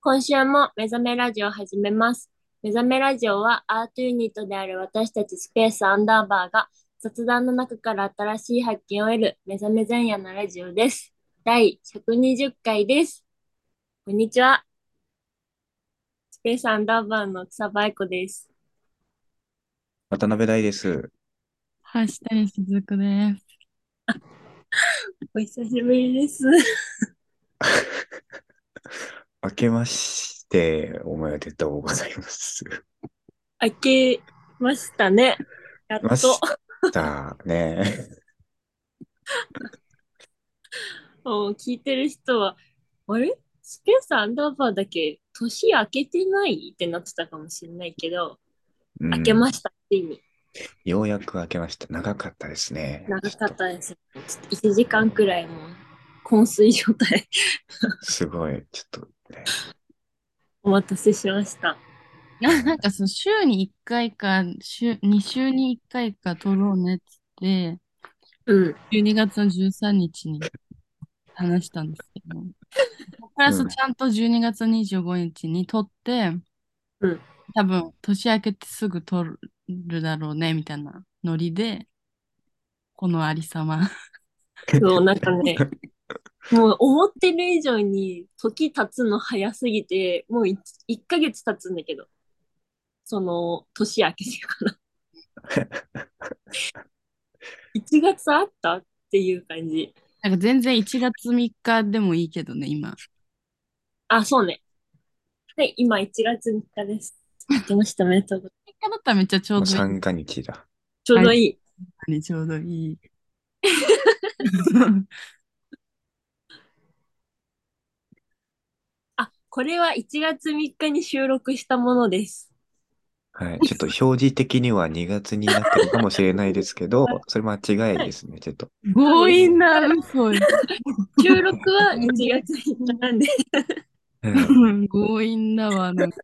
今週も目覚めラジオを始めます。目覚めラジオはアートユニットである私たちスペースアンダーバーが雑談の中から新しい発見を得る目覚め前夜のラジオです。第120回です。こんにちは。スペースアンダーバーの草場愛子です。渡辺大です。橋谷鈴子です。お久しぶりです。明けましておめでとうございます。明けましたね。やっと。ましたね。もう聞いてる人は、あれ？スペースアンダーバーだけ？年明けてない？ってなってたかもしれないけど、うん、明けましたって意味。ようやく明けました。長かったですね。長かったです。1時間くらいも昏睡状態。すごい。ちょっとね。お待たせしました。な なんかその週に1回か週、2週に1回か撮ろうねって、うん、12月の13日に話したんですけど、そこからちゃんと12月25日に撮って、うん、多分年明けてすぐ撮るだろうねみたいなノリで、このありさま。そう、なんかね、もう思ってる以上に時経つの早すぎて、もう 1, 1ヶ月経つんだけど、その年明けてから。1月あったっていう感じ。なんか全然1月3日でもいいけどね、今。あ、そうね。はい、今1月3日です。明けました、おめでとうございます。3日だったらめっちゃちょうどいい。三が日だ。ちょうどいい。はい、ちょうどいい。これは1月3日に収録したものです。はい。ちょっと表示的には2月になってるかもしれないですけど、それ間違いですね、ちょっと。強引な嘘。収録は1月3日なんで。強引だわ、なんか。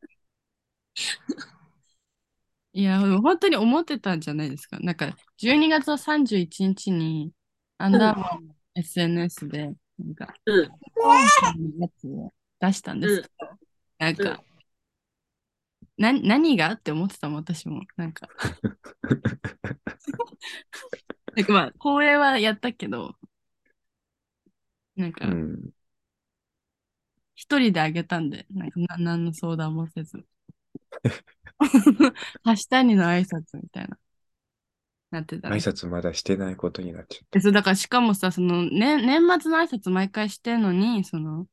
いや、本当に思ってたんじゃないですか。なんか、12月の31日に、アンダーバーの SNS で、なんか、うん。出したんですけど、うん、なんか、うん、な何が？って思ってたもん、私も。なんか。なんかまあ、公演はやったけど、なんか、一、人であげたんで、なんかな何の相談もせず。はしたにの挨拶みたいな。なってた、挨拶まだしてないことになっちゃった。そう、だからしかもさ、その、ね、年末の挨拶毎回してるのに、その、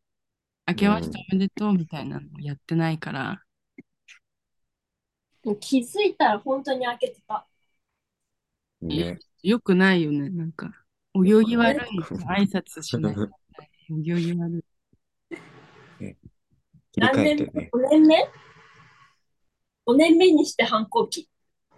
明けましておめでとうみたいなのやってないから。気づいたら本当に開けてた。ね。よくないよね。なんか、お行儀悪い挨拶しない。お行儀悪い。ね、切り替えてね。5年目 ?5 年目にして反抗期。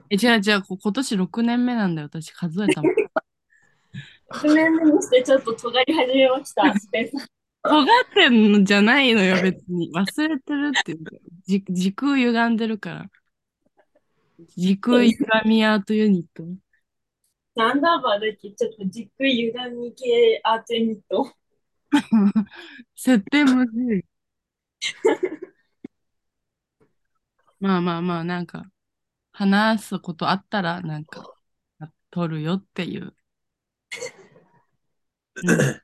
え、じゃあ、じゃあ、今年6年目なんだよ。私数えたもん。6年目にしてちょっと尖り始めました、スペース。尖ってんのじゃないのよ、別に。忘れてるっていうじ時空歪んでるから。時空歪みアートユニット。サンダーバーだけちょっと時空歪み系アートユニット。設定むずい。まあまあまあ、なんか、話すことあったら、なんか、撮るよっていう。うん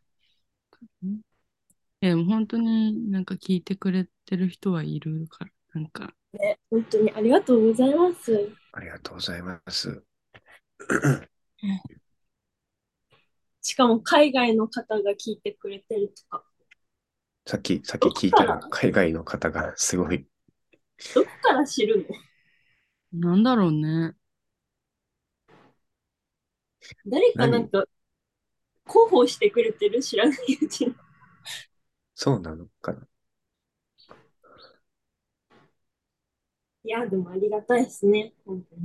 え、でも本当になんか聞いてくれてる人はいるから、なんか。ね、本当にありがとうございます。ありがとうございます。しかも海外の方が聞いてくれてるとか。さっき、さっき聞いたら海外の方がすごい。どこから知るの？なんだろうね。誰かなんか広報してくれてる？知らないうちに。そうなのかな？いや、でもありがたいですね。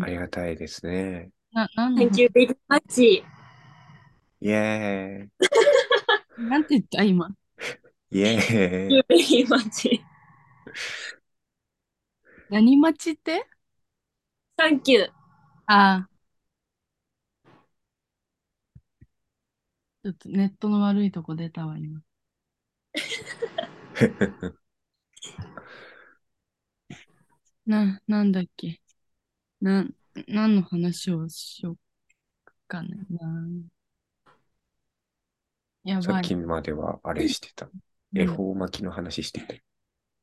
ありがたいですね。な、なんで？Thank you very much. イェーイ。なんて言った今？イェー Thank you イ。very much. 何待ちって？Thank you. ああ。ちょっとネットの悪いとこ出たわ、今。な、なんだっけ？な、何の話をしようかな。やばい。さっきまではあれしてた。うん恵方巻きの話してた。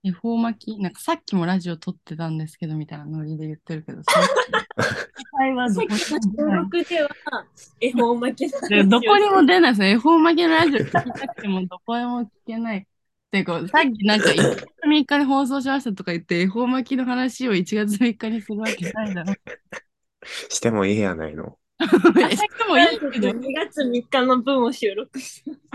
恵方巻き、なんかさっきもラジオ撮ってたんですけど、みたいなノリで言ってるけど、さっき収録では、恵方巻きの話をでどこにも出ないですね。恵方巻きのラジオ聞きたくてもどこでも聞けない。てか、さっきなんか1月3日に放送しましたとか言って、恵方巻きの話を1月3日にするわけないだろ。してもいいやないの。えしてもいいけど、2月3日の分を収録し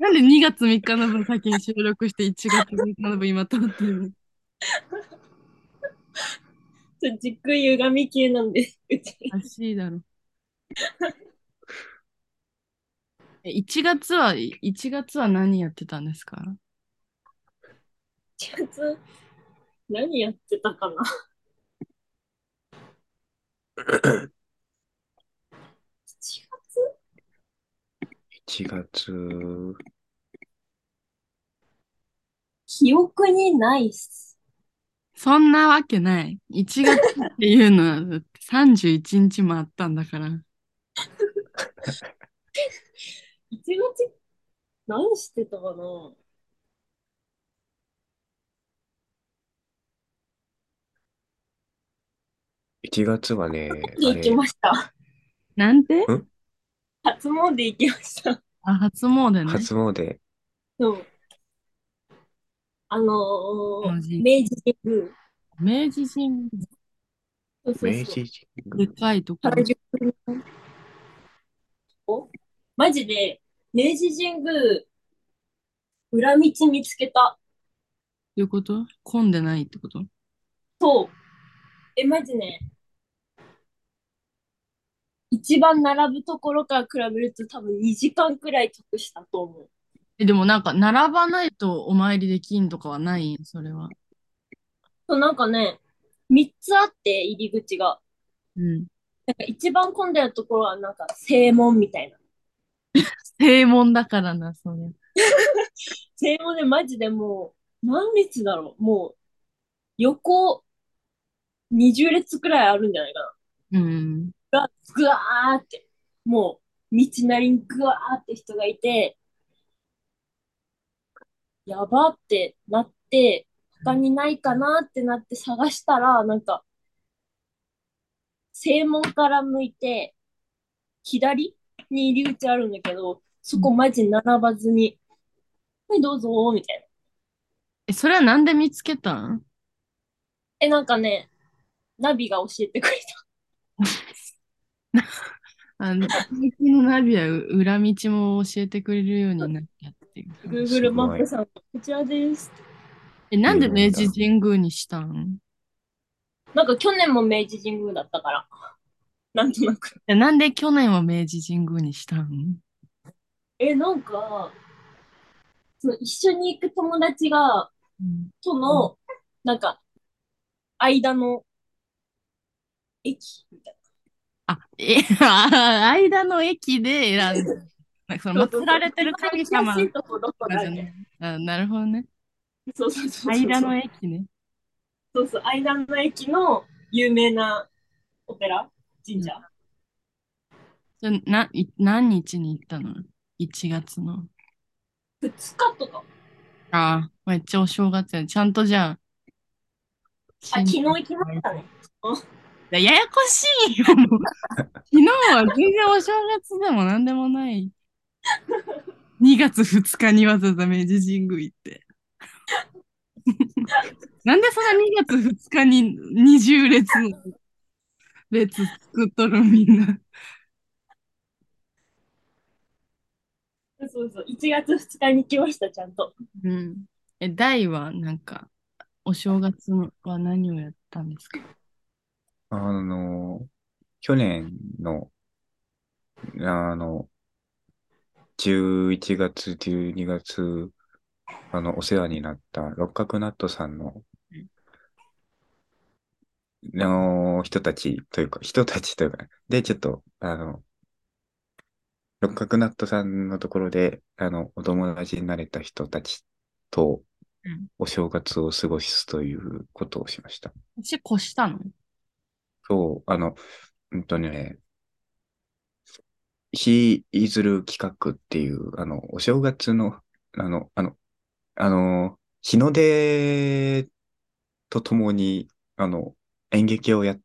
なんで2月3日の分先に収録して1月3日の分今撮ってるの？時空歪み系なんで、うち。おかしいだろ。え1月は、1月は何やってたんですか？1月、何やってたかな？1月？1月、記憶にないっす。そんなわけない。1月っていうのはだって31日もあったんだから。1月、何してたかな？1月はね、あれ行き、ました。なんて？初詣行きました。あ、初詣ね。初詣、そう。あのー、明治神宮。明治神宮。そうそうそう明治神で宮。かいところ原。宿のお？マジで、明治神宮、裏道見つけた。どういうこと？混んでないってこと？そう。え、マジね。一番並ぶところから比べると多分2時間くらい得したと思う。え、でもなんか、並ばないとお参りできんとかはないん？それは。そう、なんかね、3つあって入り口が。うん。なんか一番混んでるところはなんか正門みたいな。正門だからな、それ。正門でマジでもう、何列だろうもう、横20列くらいあるんじゃないかうん。な。ぐわーって、もう、道なりにぐわーって人がいて、やばってなって、他にないかなってなって探したら、なんか、正門から向いて、左に入り口あるんだけど、そこマジ並ばずに、はい、どうぞー、みたいな。え、それはなんで見つけたん？え、なんかね、ナビが教えてくれ あの、最近のナビはう裏道も教えてくれるようになったっていう。た。Google マップさん、こちらです。え、なんで明治神宮にしたん？なんか去年も明治神宮だったから、なんとなく。えなんで去年は明治神宮にしたんえ、なんか、その一緒に行く友達が、うんとの、なんか、間の駅みたいあ、え、あ間の駅で選んだ。なんかそな。の祀られてる神様一番安いとこどこ。あ、なるほどね。な。そうそうそうそう。間の駅ね。そうそう、間の駅の有名なお寺神社？それな、い何日に行ったの ?1 月の。2日とか？ああ、めっちゃお正月や。ちゃんとじゃあ。あ、昨日行きましたね。やややこしいよ。昨日は全然お正月でも何でもない。2月2日にわざわざ明治神宮行って。なんでそんな2月2日に20列の列作っとるみんな。そうそう、1月2日に来ました、ちゃんと。うん。え、大はなんか、お正月は何をやったんですか？あの、去年の、あの、11月、12月、あの、お世話になった六角ナットさんの、の人たちというか、人たちというか、で、ちょっと、あの、六角ナットさんのところで、あの、お友達になれた人たちと、うんお正月を過ごすということをしました。年越したの？そう、あの、うんとね、日いずる企画っていう、あの、お正月の、あの、あの、あの、日の出とともに、あの、演劇をやっ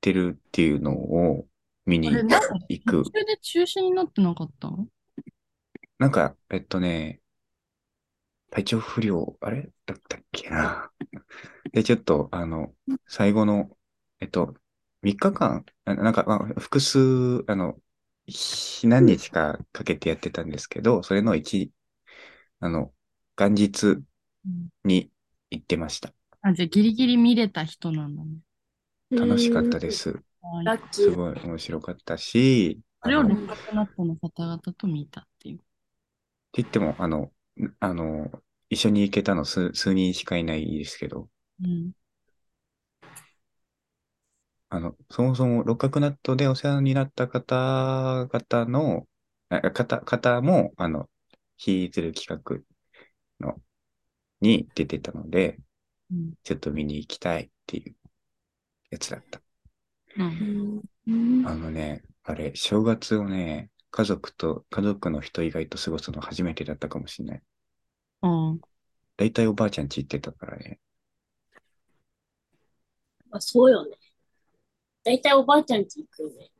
てるっていうのを見に行く途。中で中止になってなかった？なんか、えっとね、体調不良、あれ？だったっけな？で、ちょっと、あの、最後の、えっと、3日間、あなんか、まあ、複数、あの、ひ何日かかけてやってたんですけど、それの1、あの、元日うんに行ってました。あ、じゃあギリギリ見れた人なんだね。楽しかったで。す。はいラッキー。すごい面白かったし、それをあの六角ナットの方々と見たっていう。って言っても、あの、あの、一緒に行けたの数、数人しかいないですけど、うん。あの、そもそも六角ナットでお世話になった方々の、あ方、方も、あの、ヒーズル企画の、に出てたので、うん。ちょっと見に行きたいっていうやつだった。あのね、あれ、正月をね、家族と、家族の人以外と過ごすの初めてだったかもしれない。うん。だいたいおばあちゃん家行ってたからね。あ、そうよね。だいたいおばあちゃん家行くよね。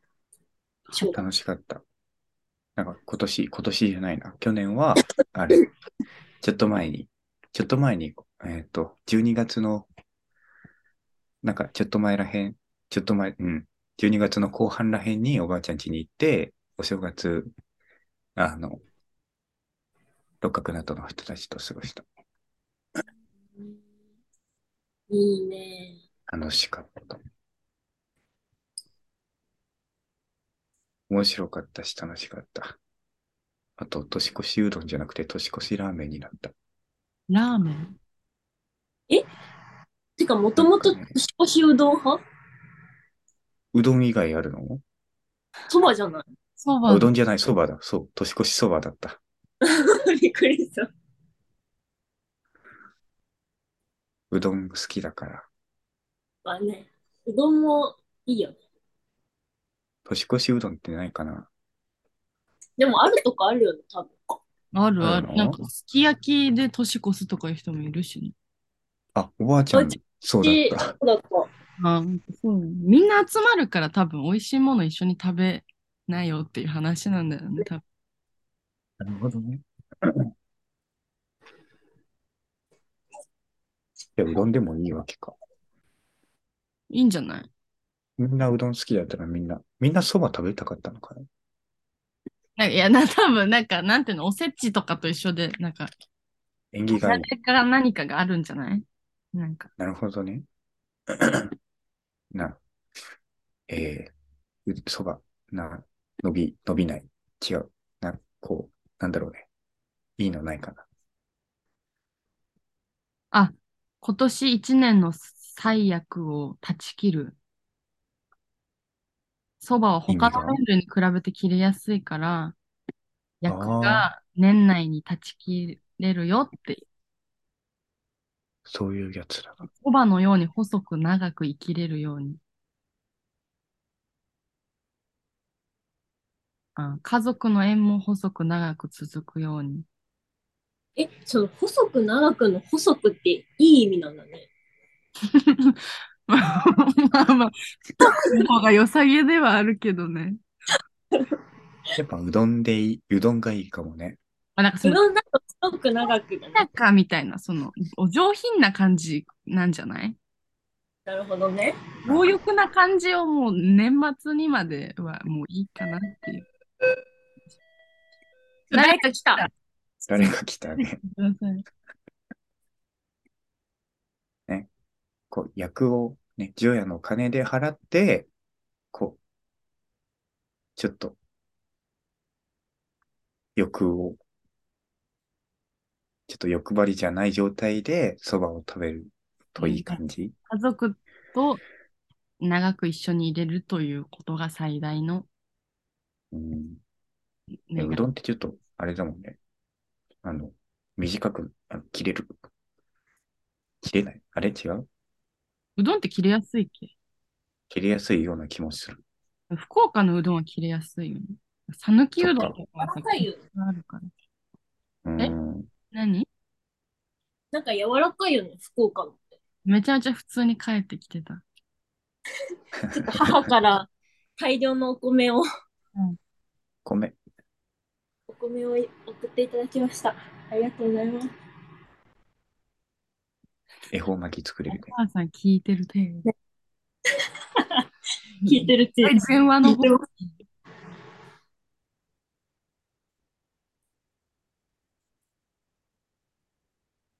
楽しかった。なんか今年、今年じゃないな。去年は、あれ、ちょっと前に、ちょっと前に、えっ、と、12月の、なんかちょっと前らへん、ちょっと前、うん、12月の後半らへんにおばあちゃん家に行って、お正月、あの、六角などの人たちと過ごした。いいね。楽しかった。面白かったし楽しかった。あと、年越しうどんじゃなくて年越しラーメンになった。ラーメン？てか、もともと年越しうどん派？うどん以外あるの？そばじゃない？そばあうどんじゃない、そばだ。そう、年越しそばだった。びっくりした。うどん好きだから。まあね、うどんもいいよね。年越しうどんってないかな？でも、あるとこあるよね、多分。あるある。あるの？なんか、すき焼きで年越すとかいう人もいるしね。あ、おばあちゃんそうだで、った。そうだった。あそうみんな集まるから多分美味しいもの一緒に食べないよっていう話なんだよね、多分。なるほどね。いや、うどんでもいいわけか。いいんじゃない？みんなうどん好きだったらみんな、みんなそば食べたかったのかな？なんかいや、な、多分なんか、なんていうの、おせちとかと一緒で、なんか、縁起がいい。誰か何かがあるんじゃない？なんか、なるほどね。な、えー、うそば、な、伸び、伸びない。違う。な、こう、なんだろうね。いいのないかな。あ、今年一年の最悪を断ち切る。そばは他の麺類に比べて切れやすいから、役が年内に断ち切れるよって、そういうやつだな。そばのように細く長く生きれるように。あ、家族の縁も細く長く続くように。え、その細く長くの細くっていい意味なんだね。まあまあまあ、太くの方が良さげではあるけどね。やっぱうどんでいい、うどんがいいかもね。まあ、なんかその、うどんだと細く長くだね。なんかみたいな、その、お上品な感じなんじゃない？なるほどね。強欲な感じをもう年末にまではもういいかなっていう。誰か来た。誰が来たね。ごめんなさいこう、役をね、除夜の金で払って、こう、ちょっと、欲を、ちょっと欲張りじゃない状態で蕎麦を食べるといい感じ？家族と長く一緒に入れるということが最大のうん、願いうどんってちょっと、あれだもんね。あの、短くあ切れる切れない？あれ？違う？うどんって切れやすいっけ？切れやすいような気もする。福岡のうどんは切れやすいよね。讃岐うどんとかはさあるから。うえん。何？なんか柔らかいよね、福岡のって。めちゃめちゃ普通に帰ってきてた。ちょっと母から大量のお米を、米。お米を送っていただきました。ありがとうございます。恵方巻き作れるねお。母さん聞いてる程度。聞いてるって。はい電話の方聞いてます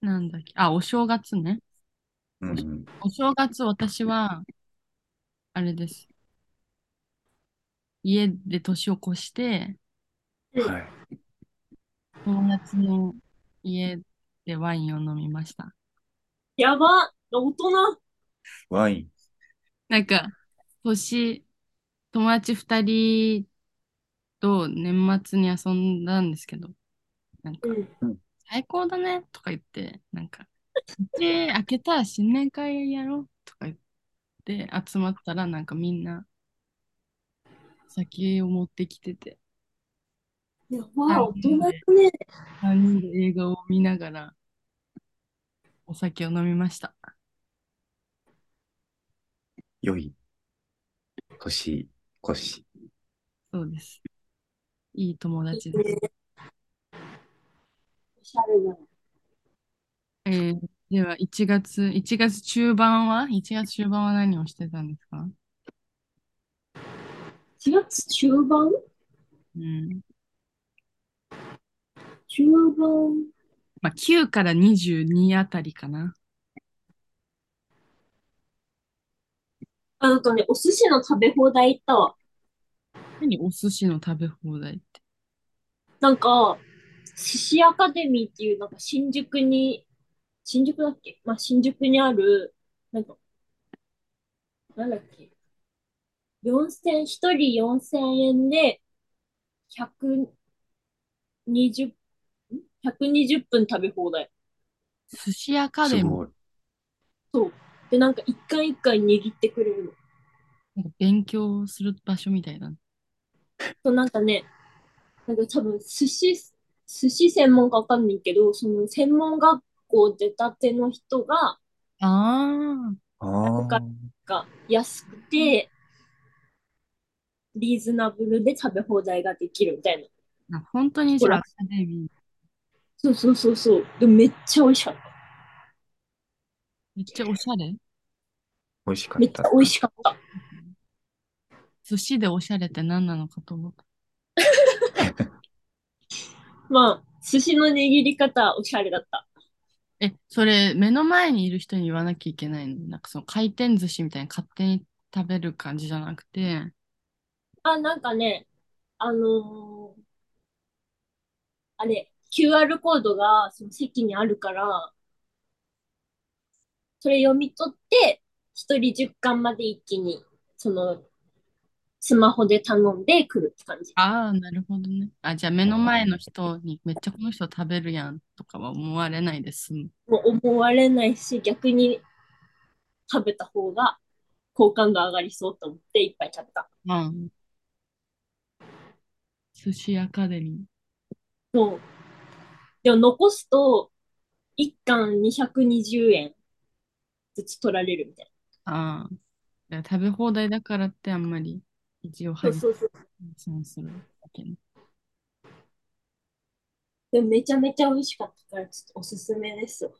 なんだっけ？あ、お正月ね。うん。お正月、私は、あれです。家で年を越して、はい。友達の家でワインを飲みました。やば大人ワイン。なんか、年、友達二人と年末に遊んだんですけど、なんか、うん。最高だねとか言って、なんか、で、開けたら新年会やろうとか言って集まったら、なんかみんな酒を持ってきてて、やば大人だね。3人で映画を見ながらお酒を飲みました。良い。年越し。そうです。いい友達です。おしゃれだね。えーでは、1月、1月中盤は ?1 月中盤は何をしてたんですか？4月中盤？うん。中盤？まあ、9から22あたりかな。あ、なんかね、お寿司の食べ放題行ったわ。何？お寿司の食べ放題って。なんか、寿司アカデミーっていう、なんか新宿に、新宿だっけ？まあ、新宿にある、なんか、なんだっけ？四千、一人4000円で、120、ん？120分食べ放題。寿司アカデミー？すごい。そう。で、なんか一回一回握ってくれるの。なんか勉強する場所みたいだね。そう、なんかね、なんか多分寿司、寿司専門かわかんないけど、その専門学校出たての人が、ああ、ああ。が安くて、リーズナブルで食べ放題ができるみたいな。本当にじゃあ。そうそうそうそう。でもめっちゃ美味しかった。めっちゃおしゃれ？美味しかった。めっちゃ美味しかった。寿司でおしゃれって何なのかと思った。まあ、寿司の握り方はおしゃれだった。え、それ目の前にいる人に言わなきゃいけないの？なんかその回転寿司みたいに勝手に食べる感じじゃなくて、あ、なんかね、あのーあれ、QR コードがその席にあるから、それ読み取って、一人10巻まで一気に、その、スマホで頼んでくるって感じ。ああ、なるほどね。あ、じゃあ目の前の人にめっちゃこの人食べるやんとかは思われないで済む。もう思われないし、逆に食べた方が好感が上がりそうと思っていっぱい食べた。うん。寿司アカデミそう。でも残すと、1貫220円ずつ取られるみたいー。ああ。食べ放題だからってあんまり一応配。信するだけね。でもめちゃめちゃ美味しかったから、ちょっとおすすめですわ。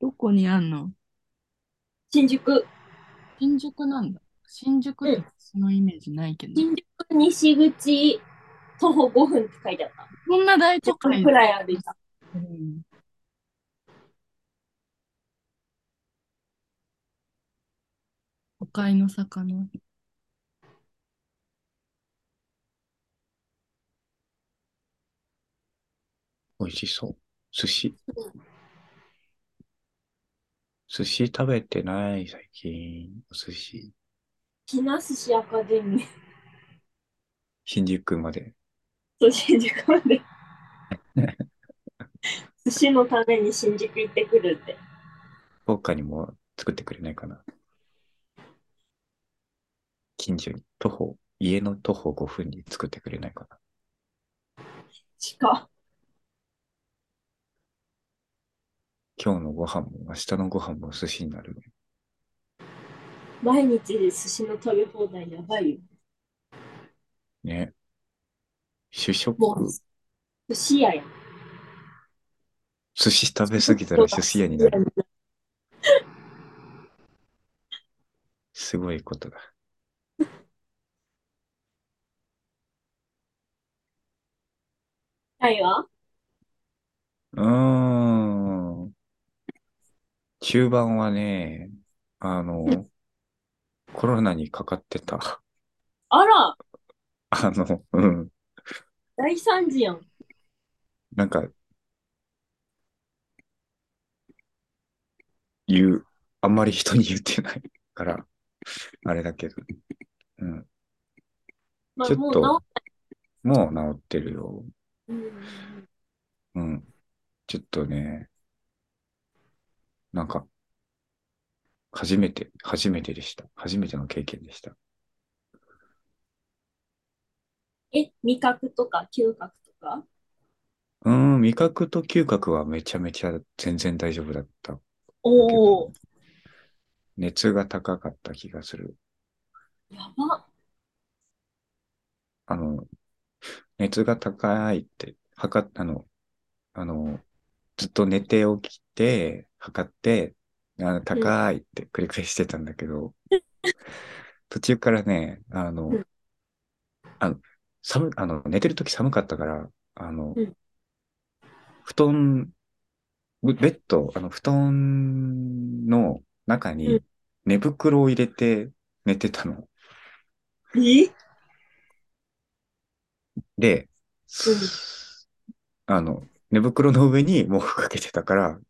どこにあんの？新宿、新宿なんだ。新宿ってそのイメージないけど。新宿西口徒歩5分って書いてあった。こんな大都10分会くらい歩いた。うん都会の魚。美味しそう。寿司。寿司食べてない、最近。お寿司。ひな寿司アカデミー。新宿まで。そう、新宿まで。寿司のために新宿行ってくるって。福岡にも作ってくれないかな。近所に、徒歩、家の徒歩5分に作ってくれないかな。近。今日のご飯も明日のご飯も寿司になるね。毎日寿司の食べ放題やばいよ。ね。主食、寿司屋やん。寿司食べ過ぎたら寿司屋になる。すごいことだ。はいわ。うーん。中盤はね、あの、コロナにかかってた。あら、あの、うん。大惨事やん。なんか、言う、あんまり人に言ってないから、あれだけど。うん。まあ、ちょっともう治っもう治ってるよ。うんうん。ちょっとね、なんか、初めて、初めてでした。初めての経験でした。え、味覚とか嗅覚とか？うーん、味覚と嗅覚はめちゃめちゃ全然大丈夫だった。おお、熱が高かった気がする。やば。あの、熱が高いって、測っ、あの、あの、ずっと寝て起きて、測って、あの高いって繰り返してたんだけど、途中からね、あのうん、あの、寒、あの、寝てる時寒かったから、あのうん、布団、ベッド、あの、布団の中うにん。寝袋を入れて寝てたの。え？で、あの、寝袋の上に毛布かけてたから、うん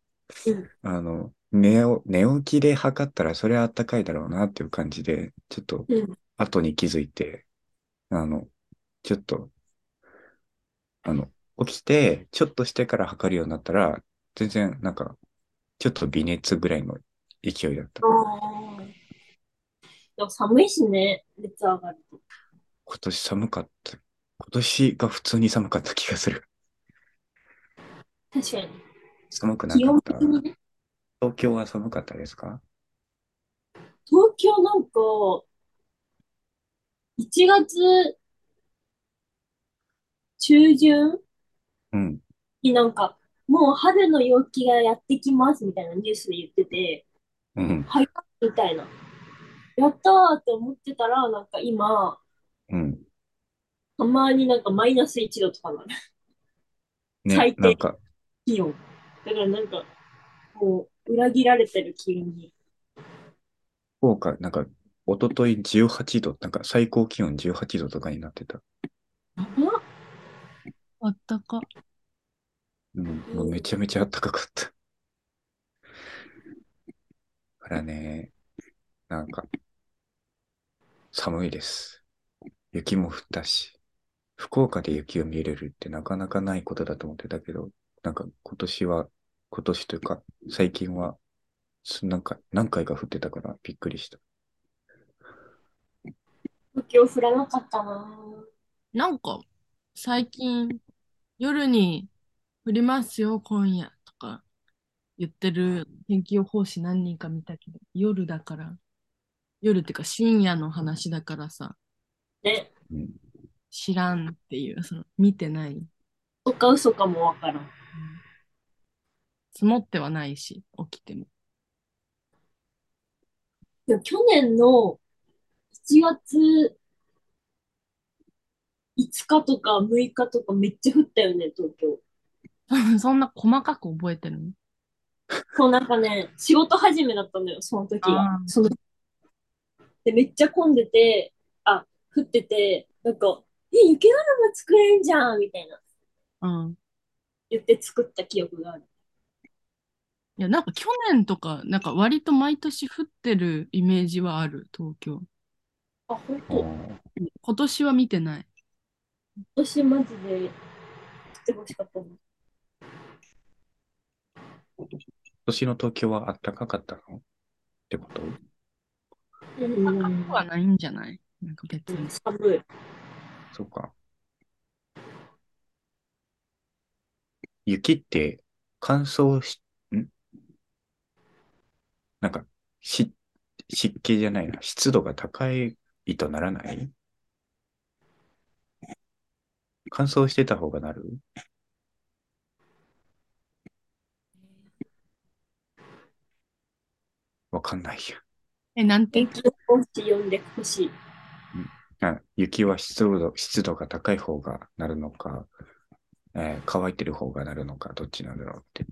あの、寝お、寝起きで測ったらそれはあったかいだろうなっていう感じで、ちょっとうん後に気づいて、あの、ちょっと、あの、起きて、ちょっとしてから測るようになったら、全然なんか、ちょっと微熱ぐらいの勢いだった。でも寒いしね、熱上がると。今年寒かった。今年が普通に寒かった気がする。確かに。寒くなかった的。にね。東京は寒かったですか？東京なんか、1月中旬うん。になんか、もう春の陽気がやってきますみたいなニュースで言ってて、うん。早いみたいな。やったーって思ってたら、なんか今、うん。たまになんかマイナス1度とかなるね、最低なんか、気温。だからなんか、もう裏切られてる気温に。福岡、なんか、一昨日18度、なんか最高気温18度とかになってた。やばあったか。うん、もうめちゃめちゃ暖かかった。だからね、なんか、寒いです。雪も降ったし、福岡で雪を見れるってなかなかないことだと思ってたけど、なんか今年は、今年というか、最近は、すなんか何回か降ってたからびっくりした。東京降らなかったななんか、最近、夜に降りますよ、今夜とか言ってる天気予報士何人か見たけど、夜だから、夜っていうか深夜の話だからさ、知らんっていう、その、見てない。嘘か嘘かもわからん。積もってはないし、起きても。でも去年の7月5日とか6日とかめっちゃ降ったよね、東京。そんな細かく覚えてるの？そう、なんかね、仕事始めだったのよ、その時があ。ーそので、めっちゃ混んでて、あ、降ってて、なんか、え、雪だるま作れんじゃんみたいなうん。言って作った記憶がある。いや、なんか去年とか、なんか割と毎年降ってるイメージはある、東京。あ、本あ当。ー今年は見てない。私マジで降ってほしかったな。年の東京は暖かかったのってこと？うんはないんじゃない？なんか別に。寒い。そうか。雪って乾燥し、ん？なんか、し、湿気じゃないな。湿度が高いとならない？乾燥してた方がなる？わかんないや。え、なんて？天気予報士読んでほしい。あ雪は湿度、湿度が高い方がなるのか、えー乾いてる方がなるのか、どっちなんだろうって。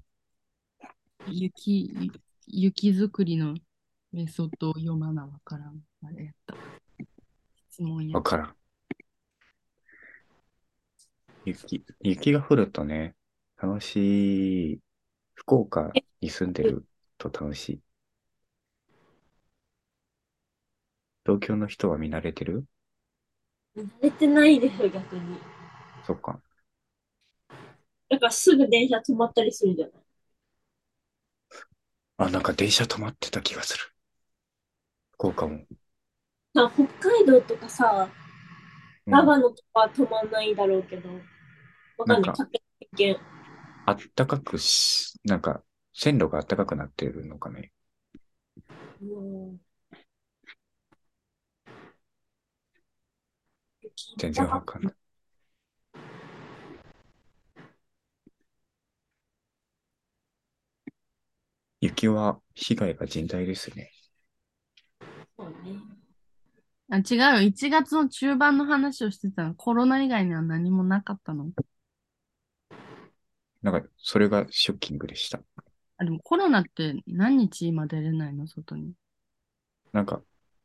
雪、雪作りのメソッドを読まなわからん。あれやった。質問やわ。からん。雪、雪が降るとね、楽しい。福岡に住んでると楽しい。東京の人は見慣れてる？慣れてないでしょ、逆に。そっか。だからすぐ電車止まったりするじゃない。あ、なんか電車止まってた気がする。福岡も。さ北海道とかさ、うん長野とかは止まんないだろうけど、わかんない。か勝手な意見。あったかくし、なんか線路があったかくなってるのかね。もう全然わかんない。雪は被害が甚大ですね。そうね。あ、違うよ。1月の中盤の話をしてたの。コロナ以外には何もなかったの？なんか、それがショッキングでした。あ、でもコロナって何日今出れないの？外に。なんか、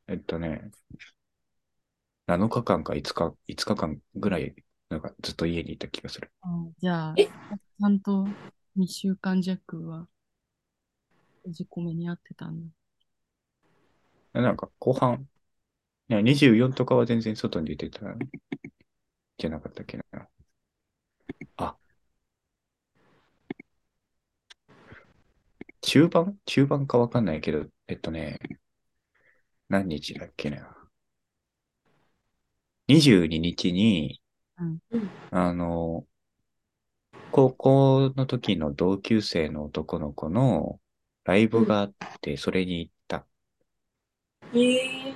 えっとね、7日間か5日、5日間ぐらい、なんかずっと家にいた気がする。じゃあ、え？ちゃんと2週間弱は閉じ込めにあってたんだ。なんか、後半、いや、24とかは全然外に出てた、じゃなかったっけな。あ。中盤？中盤かわかんないけど、えっとね、何日だっけな。22日に、うんうんあの、高校の時の同級生の男の子のライブがあって、それに行った。ええ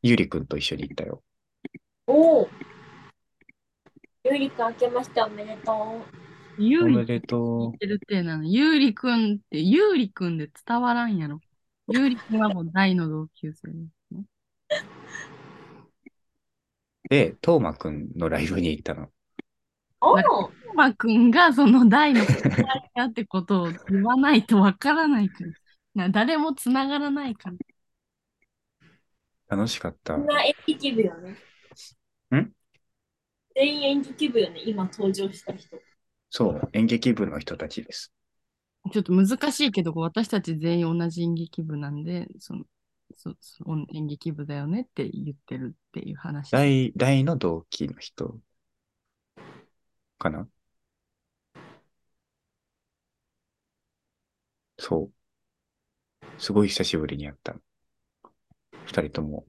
ゆりくんと一緒に行ったよ。おお。ゆりくん、明けましておめでとう。ゆうりおめでと言ってるってなの。ゆうりくんって、ゆうりくんで伝わらんやろ。ゆうりくんはもう大の同級生ですね。う。で、とうまくんのライブに行ったの。おお。とうまくんがその大の友達だってことを言わないとわからないから。な誰もつながらないから。楽しかったみん。な演劇部よね。ん？全員演劇部よね、今登場した人。そう、演劇部の人たちです。ちょっと難しいけど、私たち全員同じ演劇部なんで、その、そそ演劇部だよねって言ってるっていう話。大、大の同期の人かな？そう。すごい久しぶりに会ったの。二人とも。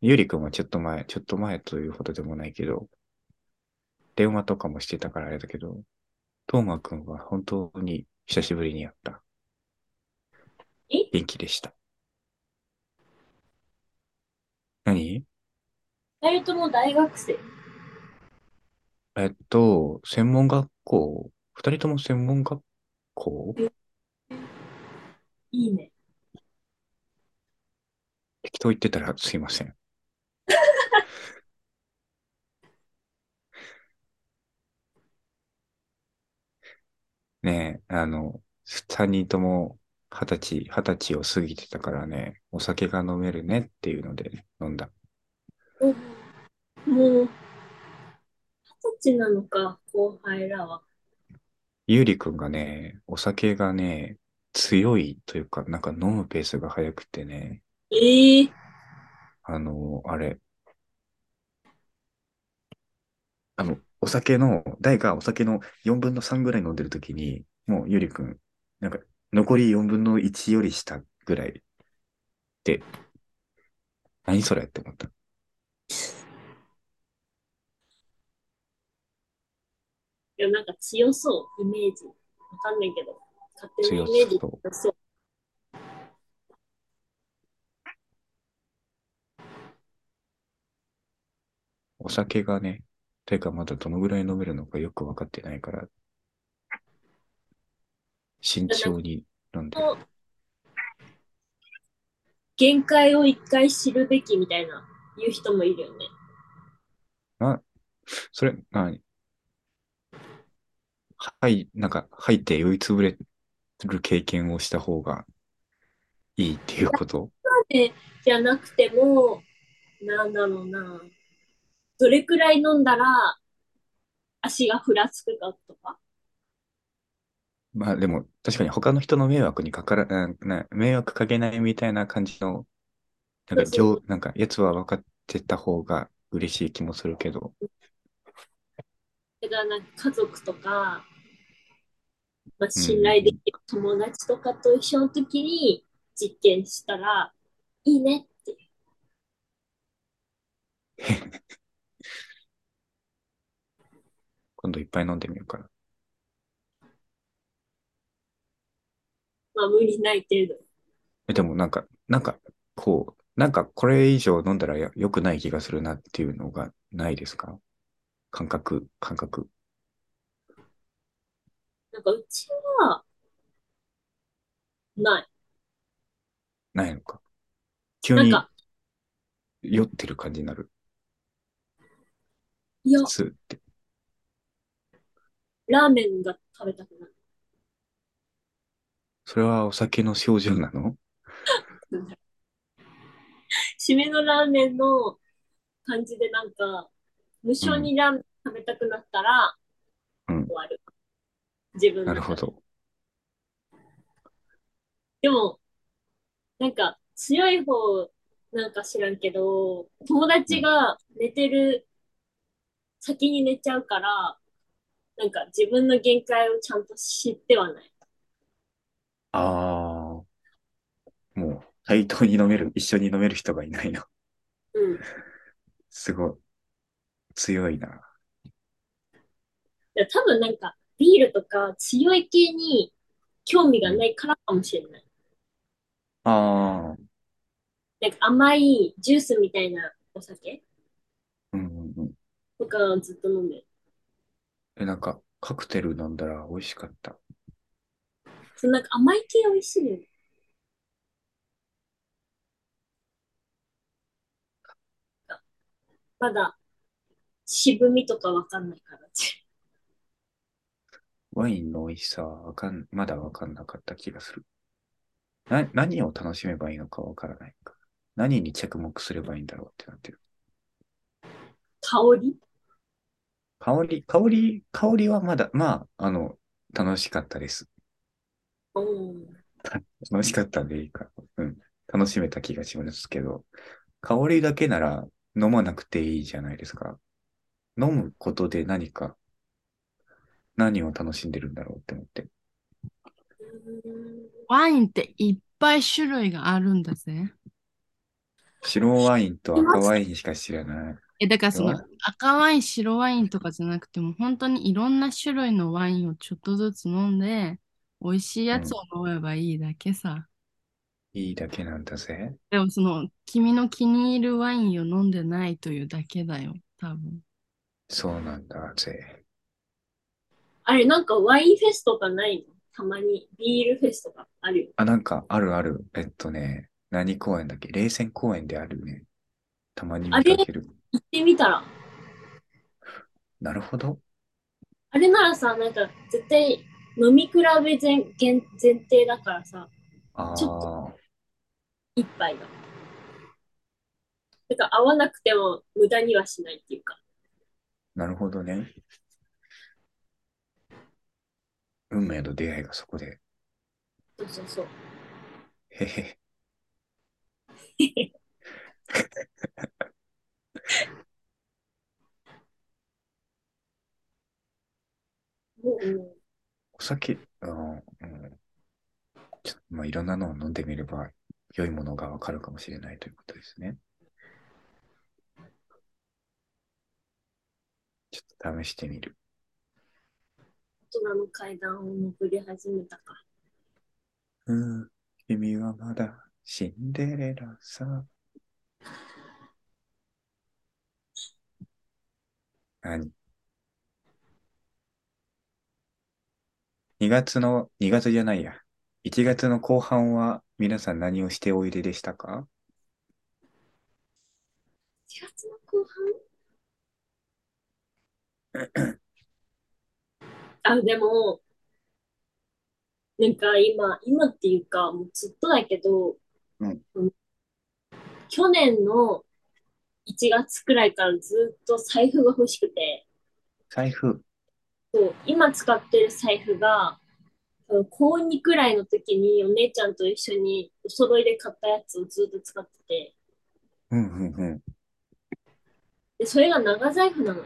ゆりくんはちょっと前、ちょっと前というほどでもないけど、電話とかもしてたからあれだけど、とうまくんは本当に久しぶりに会った。え？元気でした。何？二人とも大学生？えっと、専門学校、二人とも専門学校？いいね。適当言ってたらすいません。ねえ、あの、三人とも二十歳、二十歳を過ぎてたからね、お酒が飲めるねっていうので飲んだ。うんもう、二十歳なのか、後輩らは。ゆうりくんがね、お酒がね、強いというか、なんか飲むペースが速くてね、ええあの、あれ、あの、お酒の、誰かお酒の4分の3ぐらい飲んでるときに、もうゆりくん、なんか残り4分の1より下ぐらいで、何それって思った。でもなんか強そう、イメージ。わかんないけど。勝手なイメージ強そう。お酒がね、てかまだどのぐらい飲めるのかよくわかってないから、慎重に飲んでる。限界を一回知るべきみたいな言う人もいるよね。それ、何？はい、なんか、吐いて酔いつぶれる経験をした方がいいっていうこと？じゃなくても、なんだろうな。どれくらい飲んだら足がふらつくかとか？まあでも、確かに他の人の迷惑にかから、なな迷惑かけないみたいな感じの、なんか、上、なんか、やつは分かってた方が嬉しい気もするけど、だからなんか家族とか、まあ、信頼できる友達とかと一緒の時に実験したら、いいねって。今度いっぱい飲んでみようかな。まあ無理ない程度。えでもなんか、なんか、こう、なんかこれ以上飲んだらや良くない気がするなっていうのがないですか？感覚、感覚。なんかうちは、ない。ないのか。急になんか、酔ってる感じになる。いや、スーって。ラーメンが食べたくなる。それはお酒の症状なの？締めのラーメンの感じでなんか、無性にラーメン食べたくなったら、うん終わる。自分なるほど。でも、なんか強い方なんか知らんけど、友達が寝てる、先に寝ちゃうから、なんか自分の限界をちゃんと知ってはない。ああ。もう、対等に飲める、一緒に飲める人がいないの。うん。すごい。強いな。で多分なんかビールとか強い系に興味がないからかもしれない。ああ。なんか甘いジュースみたいなお酒？うんうんうん。とかずっと飲んでる。え、なんか、カクテル飲んだら美味しかった？そのなんか甘い系美味しいよね。まだ渋みとかわかんないから。ワインの美味しさはわかん、まだわかんなかった気がする。な、何を楽しめばいいのかわからないか。何に着目すればいいんだろうってなってる。香り？香り、香り、香りはまだ、まあ、あの、楽しかったです。うん。楽しかったんでいいか。うん。楽しめた気がしますけど、香りだけなら飲まなくていいじゃないですか。飲むことで何か、何を楽しんでるんだろうって思って。ワインっていっぱい種類があるんだぜ。白ワインと赤ワインしか知らない。え、だからその赤ワイン、白ワインとかじゃなくても、本当にいろんな種類のワインをちょっとずつ飲んで、美味しいやつを飲めばいいだけさ。いいだけなんだぜ。でもその、君の気に入るワインを飲んでないというだけだよ、多分。そうなんだぜ。あれ、なんかワインフェスとかないの？たまにビールフェスとかあるよ。あ、なんか、あるある。えっとね、何公園だっけ？冷泉公園であるね。たまに見かける。行ってみたら。なるほど。あれならさ、なんか絶対飲み比べ前前前提だからさ、あちょあ、一杯が。なんか合わなくても無駄にはしないっていうか。なるほどね。運命の出会いがそこで。そうそうそう。へへ。うんお酒、うん、うん。ちょっと、まあ、いろんなのを飲んでみれば、良いものがわかるかもしれないということですね。ちょっと試してみる。の階段を登り始めたか。うん、君はまだシンデレラさ。何 ?2 月の、2月じゃないや。1月の後半は皆さん何をしておいででしたか？4月の後半？あ、でも、なんか今、今っていうか、もうずっとだけど、うん去年の1月くらいからずっと財布が欲しくて、財布。そう、今使ってる財布が、高2くらいの時にお姉ちゃんと一緒にお揃いで買ったやつをずっと使ってて、うんうんうん。で、それが長財布なの。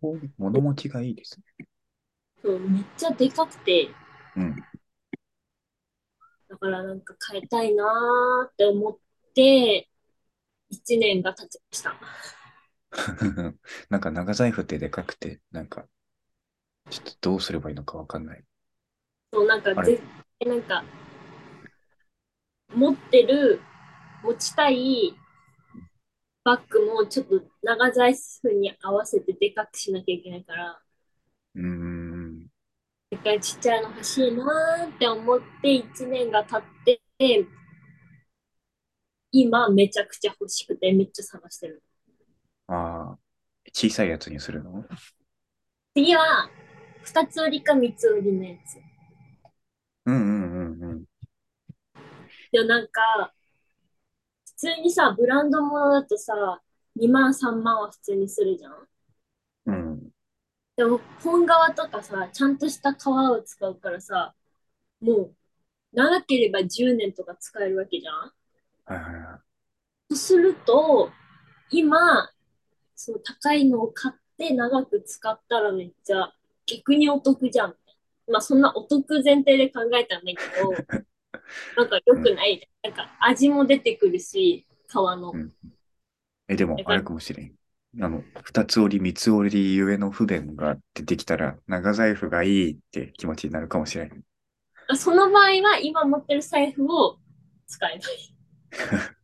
こう、物持ちがいいですね。そう、めっちゃでかくて、うん。だからなんか変えたいなーって思って、1年が経ちました。なんか長財布ってでかくて、なんか、ちょっとどうすればいいのかわかんない。そう、なんか絶対なんか、持ってる、持ちたいバッグもちょっと長財布に合わせてでかくしなきゃいけないから、うーん。だからちっちゃいの欲しいなーって思って1年が経って、今めちゃくちゃ欲しくてめっちゃ探してる。ああ、小さいやつにするの？次は、2つ折りか3つ折りのやつ。うんうんうんうん。でもなんか、普通にさ、ブランド物だとさ、2万3万は普通にするじゃん。うん。でも本革とかさ、ちゃんとした革を使うからさ、もう長ければ10年とか使えるわけじゃん。はいはいはい。そうすると、今、その高いのを買って長く使ったらめっちゃ逆にお得じゃん。まあそんなお得前提で考えたんだけど、なんか良くない。なんか味も出てくるし、皮の。うんえ、でもあれかもしれん。あの、二つ折り、三つ折りゆえの不便が出てきたら、長財布がいいって気持ちになるかもしれん。その場合は今持ってる財布を使えばいい。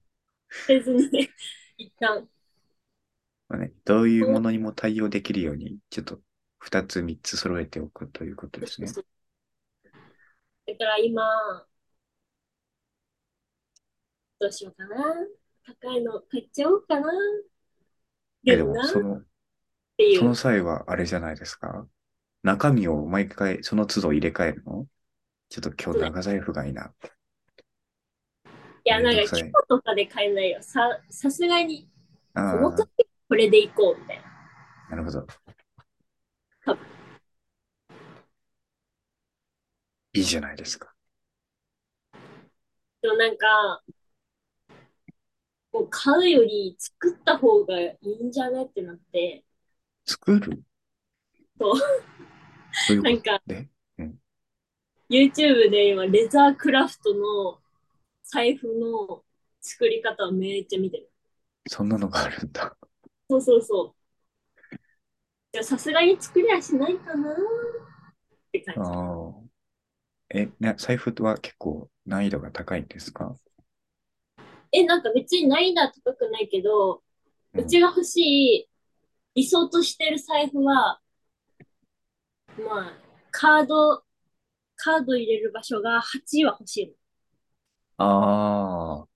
せずにね、一旦。まあね、どういうものにも対応できるように、ちょっと二つ、三つ揃えておくということですね。だから今、どうしようかな？高いの買っちゃおうかな？え、でも、その、ていう。その際はあれじゃないですか？中身を毎回その都度入れ替えるの？ちょっと今日長財布がいいな。いや、なんかめんどくさい今日とかで買えないよ。さ、さすがに、あこの時あ、これでいこうみたいな。なるほど。いいじゃないですか。でもなんか、こう買うより作った方がいいんじゃねってなって、作る？そうなんかとで YouTube で今レザークラフトの財布の作り方をめっちゃ見てる。そんなのがあるんだ。そうそうそう。でもさすがに作りはしないかなって感じ。ああ。え、ね、財布は結構難易度が高いんですか？え、なんか別に難易度は高くないけど、ううんちが欲しい理想としてる財布は、まあ、カード、カード入れる場所が8は欲しいあ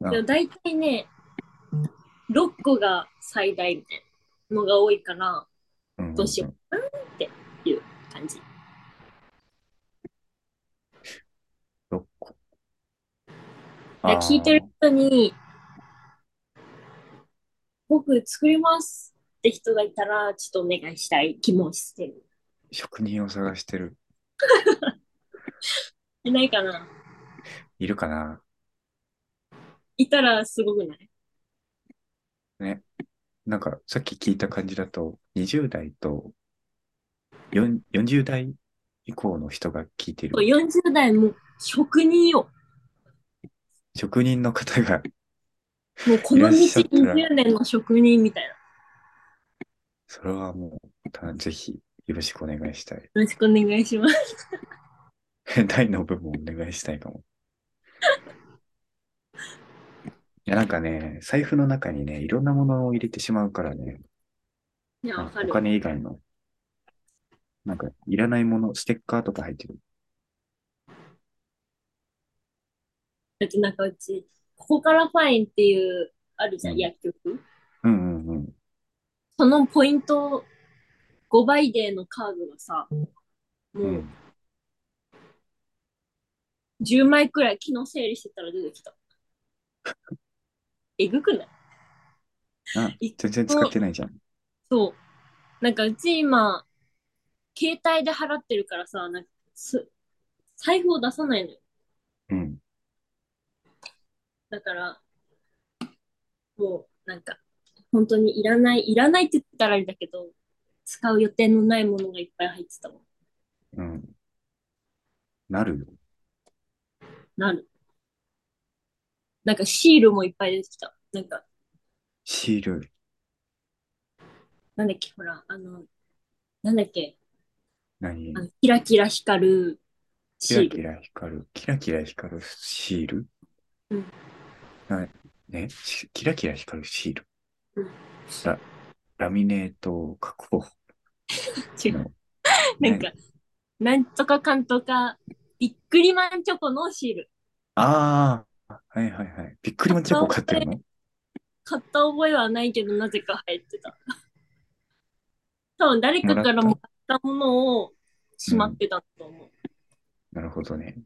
あ。の。でも大体ね、6個が最大みたいなのが多いから、うんどうしようかなっていう感じ。6個。いや聞いてる人に、僕作りますって人がいたら、ちょっとお願いしたい気もしてる。職人を探してる。いないかないるかないたらすごくない？ね。なんか、さっき聞いた感じだと、20代とよん40代以降の人が聞いてる。40代も職人よ。職人の方が、もうこの道いらっしゃったら20年の職人みたいな。よそれはもう、たぜひよろしくお願いしたい。ろしくお願いします。大の部分をお願いしたいかも。いや、なんかね、財布の中にね、いろんなものを入れてしまうからね、いや、わかる。お金以外の、なんか、いらないもの、ステッカーとか入ってる。だってなんかうち、ここからファインっていう、あるじゃん、うん薬局。うんうんうん。そのポイント5倍デーのカードがさ、もう、うん10枚くらい昨日整理してたら出てきた。えぐくない？あい全然使ってないじゃん。そう。なんかうち今、携帯で払ってるからさ、なんかす財布を出さないのよ。うん。だから、もうなんか、本当にいらない、いらないって言ったらあれだけど、使う予定のないものがいっぱい入ってたもん。うん。なるよ。なる。なんかシールもいっぱい出てきた。なんか、シール。なんだっけ、ほら、あの、なんだっけ、何？あのキラキラ光るキラシール。キラ光る。キラキラ光るシール？うんなねしキラキラ光るシール。うんララミネート加工 違う。の。なんか、なんとかかんとか、ビックリマンチョコのシール。ああ、はいはいはい。びっくりマンチョコ買ってるの？買った覚えはないけど、なぜか入ってた。多分誰かからもらったものをしまってたと思う。なるほどね。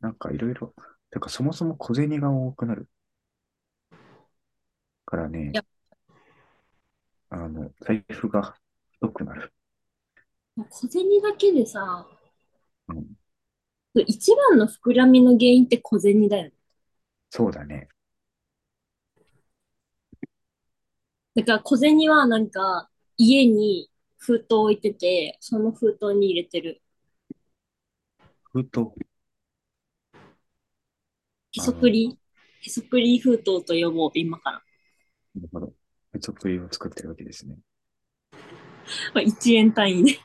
なんかいろいろ、てかそもそも小銭が多くなる。からねいや、あの、財布が太くなる。小銭だけでさ、うん、一番の膨らみの原因って小銭だよね。そうだね。だから小銭はなんか家に封筒置いてて、その封筒に入れてる。封筒。へそくりへそくり封筒と呼ぼう、今から。なるほど。ヘチョプリを作ってるわけですね。まあ、1円単位で。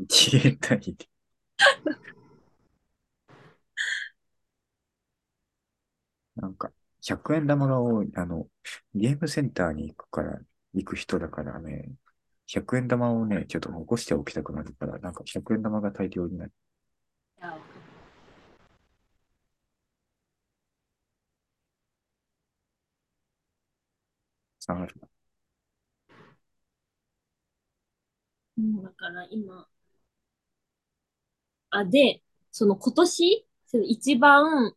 1円単位で。なんか、100円玉が多い。あの、ゲームセンターに行くから、行く人だからね、100円玉をね、ちょっと残しておきたくなるから、なんか100円玉が大量になる。下がる。うんだから今、あ、で、その今年、その一番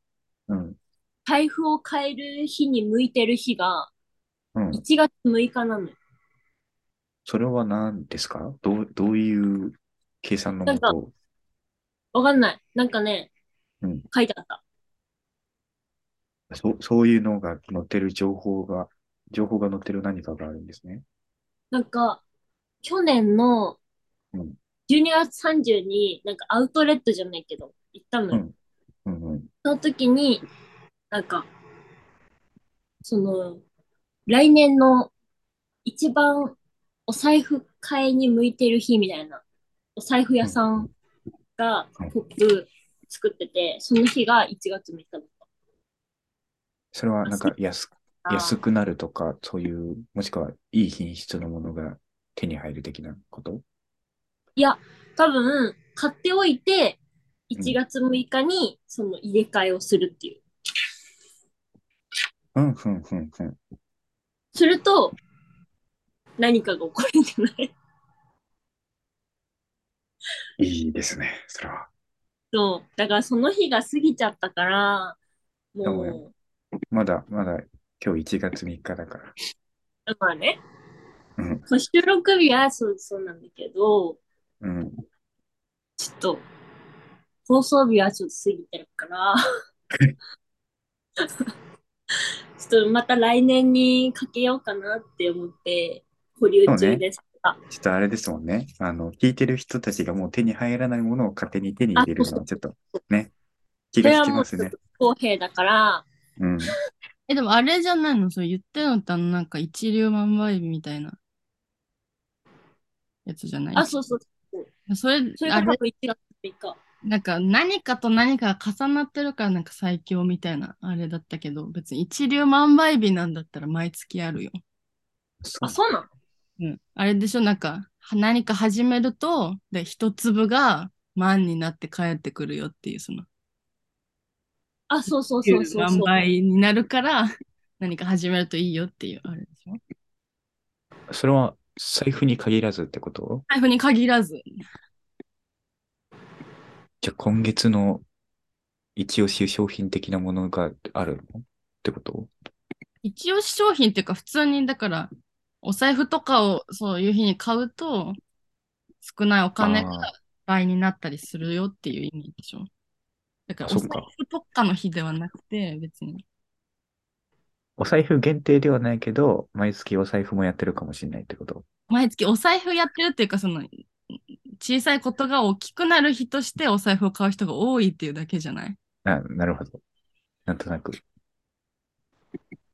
うん。財布を変える日に向いてる日がうん。1月6日なのよ。それは何ですか？どう、どういう計算のもなんとわかんない。なんかね、うん書いてあった。そう、そういうのが載ってる情報が、情報が載ってる何かがあるんですね。なんか、去年のうん12月30に、なんかアウトレットじゃないけど、行ったのよ。うんうんうん。その時に、なんか、その、来年の一番お財布買いに向いてる日みたいな、お財布屋さんがうんポップ作ってて、その日が1月3日だっそれはなんか安く、た。安くなるとか、そういう、もしくはいい品質のものが手に入る的なこと？いや、多分、買っておいて、うん1月6日にその入れ替えをするっていう。うん、ふん、ふん、ふん。すると、何かが起こるんじゃない？いいですね、それは。そう。だからその日が過ぎちゃったから、でももまだ、まだ、今日1月3日だから。う、まあね、うん、まあ収録日はそうそうなんだけど、うん。ちょっと、放送日はちょっと過ぎてるから、ちょっとまた来年にかけようかなって思って、保留中です。あちょっとあれですもんね。あの、聞いてる人たちがもう手に入らないものを勝手に手に入れるのはちょっとね、気がそれはもう引きますね。不公平だから、うん。え、でもあれじゃないの？そう言ってるのってあのなんか一粒万倍日みたいなやつじゃない？あ、そうそう。それ、それがあれ、多分1月6日。なんか何かと何かが重なってるからなんか最強みたいなあれだったけど、別に一粒万倍日なんだったら毎月あるよ。そうあ、そうなの？うん。あれでしょ？なんかは何か始めると、で、一粒が万になって帰ってくるよっていう、その、あ、そうそうそうそう万そう。倍になるから 何か始めるといいよっていうあれでしょ？それは財布に限らずってこと？財布に限らず。じゃあ今月の一押し商品的なものがあるのってこと？一押し商品っていうか普通にだからお財布とかをそういう日に買うと少ないお金があ倍になったりするよっていう意味でしょ？だからお財そっか布特化の日ではなくて別に。お財布限定ではないけど、毎月お財布もやってるかもしれないってこと？毎月お財布やってるっていうかその小さいことが大きくなる日としてお財布を買う人が多いっていうだけじゃない？あ、なるほど。なんとなく。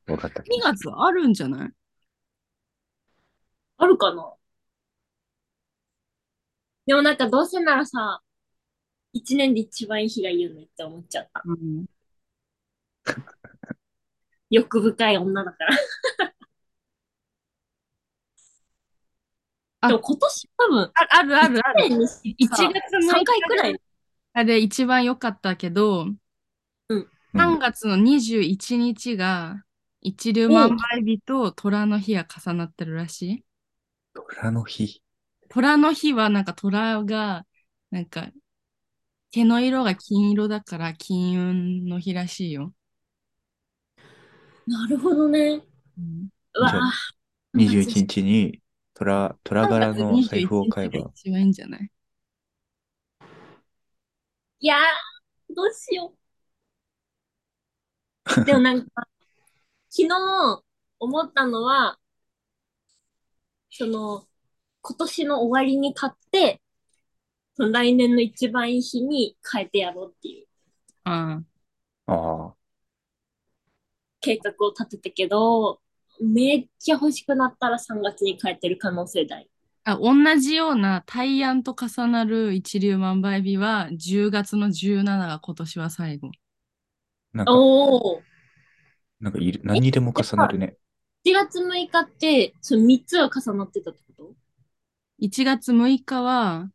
わかった。?2 月あるんじゃない？あるかな？でもなんかどうせならさ、一年で一番いい日がいいよねって思っちゃった。うん。欲深い女だから。あでも今年多分、ああるあるある。1 1月3 6回くらい。あれ一番良かったけど、うん3月の21日が一粒万倍日と虎の日が重なってるらしい。虎の日。虎の日はなんか虎がなんか毛の色が金色だから金運の日らしいよ。なるほどね。うんうわあぁ。21日に虎、虎柄3の月財布を買え21日がば。一番いいんじゃないいやー、どうしよう。でもなんか、昨日思ったのは、その、今年の終わりに買って、その来年の一番いい日に変えてやろうっていうあああ。計画を立てたけど、めっちゃ欲しくなったら3月に変えてる可能性大。あ。同じような大安と重なる一粒万倍日は10月の17が今年は最後。なんか、おー。なんかいる、何にでも重なるね。1月6日って、その3つが重なってたってこと？1月6日は、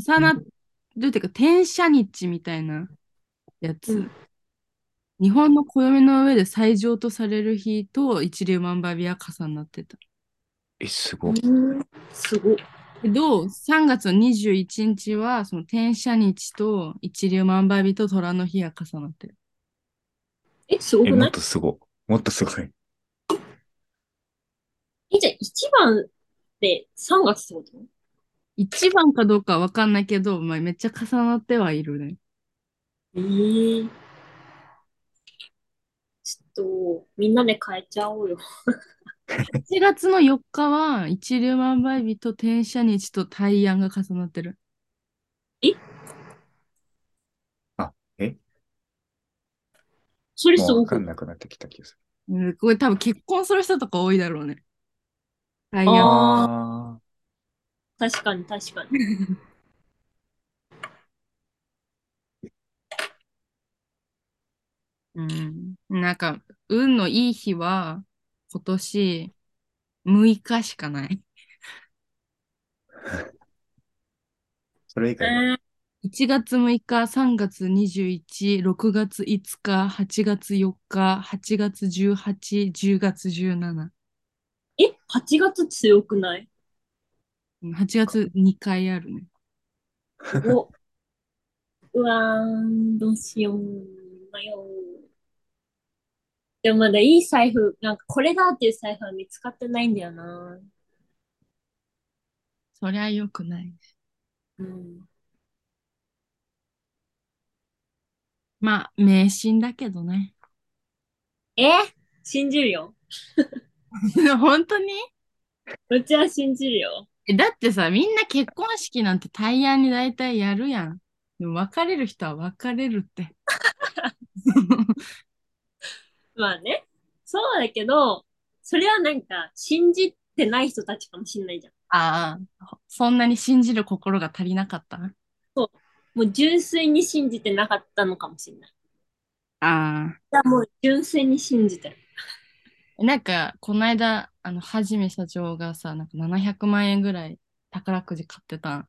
重なるっていうか、転写日みたいなやつ。うん日本の暦の上で最上とされる日と一粒万倍日は重なってた。え、すごい。うん。すごい。けど、3月の21日は、その転写日と一粒万倍日と虎の日が重なってる。え、すごくない？っとすごい。もっとすごい。え、じゃあ一番って3月ってこと？一番かどうかはわかんないけど、まあ、めっちゃ重なってはいるね。ええちょっと、みんなで変えちゃおうよ。1月の4日は一粒万倍日と転写日と大安が重なってる。え？それすごくもうわかん。なくなってきた気がする。うん、これ多分結婚する人とか多いだろうね。大安。ああ確かに確かに。うん。なんか、運のいい日は今年6日しかない。あ。それ以外は？えー1月6日、3月21、6月5日、8月4日、8月18、10月17。え、8月強くない？うん8月2回あるね。お。うわーん、どうしよう。迷う。でもまだいい財布、なんかこれだっていう財布は見つかってないんだよな。そりゃ良くない。うん。まあ、迷信だけどね。え？信じるよ。本当に？うちは信じるよ。えだってさ、みんな結婚式なんて大安に大体やるやん。でも別れる人は別れるって。まあね。そうだけど、それはなんか、信じてない人たちかもしんないじゃん。ああ、そんなに信じる心が足りなかった？もう純粋に信じてなかったのかもしんない。いあや、もう純粋に信じてる。あ。なんか、この間、あの、はじめ社長がさ、なんか700万円ぐらい宝くじ買ってたん。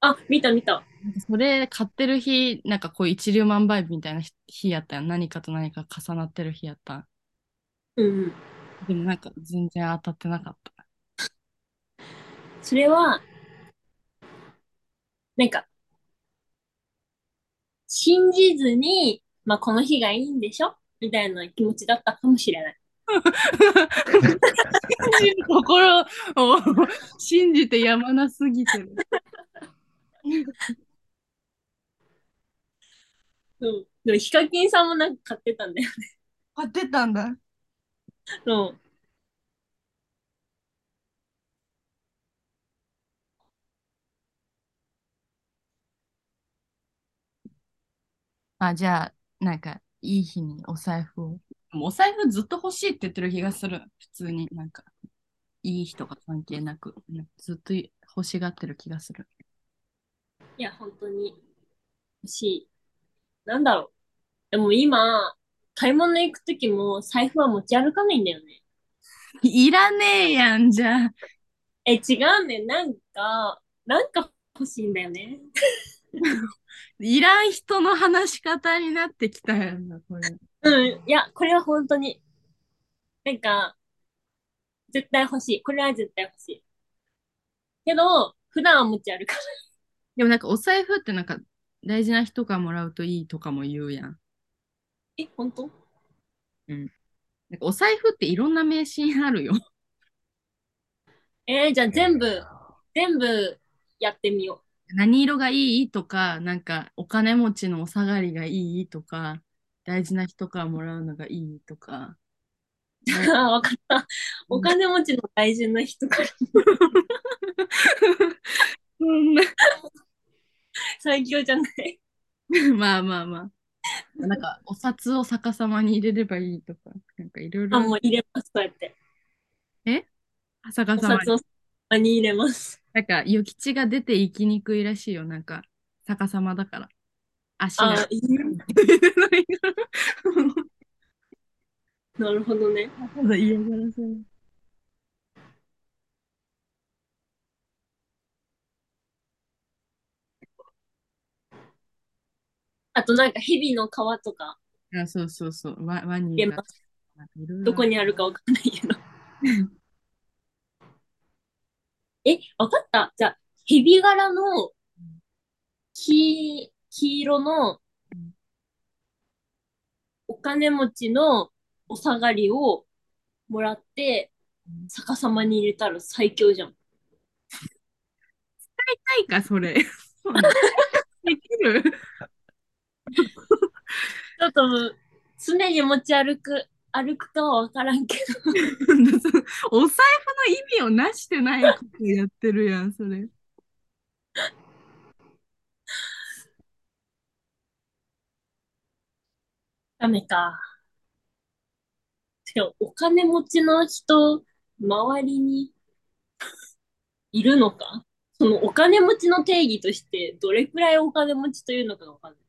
あ、見た見た。なんかそれ買ってる日、なんかこう一粒万倍日みたいな日やったやん。何かと何か重なってる日やったん。うんうん。でもなんか全然当たってなかった。それは、なんか、信じずに、まあ、この日がいいんでしょ？みたいな気持ちだったかもしれない。信じる心を信じてやまなすぎてる。うん。でも、ヒカキンさんもなんか買ってたんだよ。買ってたんだ。そう。あ、じゃあ、なんか、いい日にお財布を。もうお財布ずっと欲しいって言ってる気がする。普通になんか、いい日とか関係なく、ずっと欲しがってる気がする。いや、本当に欲しい。なんだろう。でも今、買い物行くときも財布は持ち歩かないんだよね。いらねえやん、じゃあ。え、違うね。なんか、なんか欲しいんだよね。いらん人の話し方になってきたやんな、これ。うん。いや、これは本当に。なんか、絶対欲しい。これは絶対欲しい。けど、普段は持ち歩かない。でもなんかお財布ってなんか大事な人からもらうといいとかも言うやん。え、本当？なんかお財布っていろんな迷信あるよ。えーじゃあ全部、全部やってみよ何色がいいとか、なんかお金持ちのお下がりがいいとか、大事な人からもらうのがいいとか。わかった。お金持ちの大事な人からそんな最強じゃない。まあまあまあ。なんかお札を逆さまに入れればいいとか、なんかいろいろあ、もう入れます、そうやって。逆さまにお札をあに入れます。なんか、諭吉が出て行きにくいらしいよ。なんか、逆さまだから。足が。あ、いいなるほどね。嫌がらせる。あとなんか蛇の皮とかあ、そうそうそう。ワワニがどこにあるかわかんないけど。え、わかった。じゃあ、蛇柄の黄、黄色のお金持ちのお下がりをもらって逆さまに入れたら最強じゃん。ないか、それ。できる？ちょっと常に持ち歩く、歩くかはわからんけど。お財布の意味をなしてないことやってるやん、それ。ダメか。しかもお金持ちの人、周りにいるのか？そのお金持ちの定義としてどれくらいお金持ちというのかがわかんない。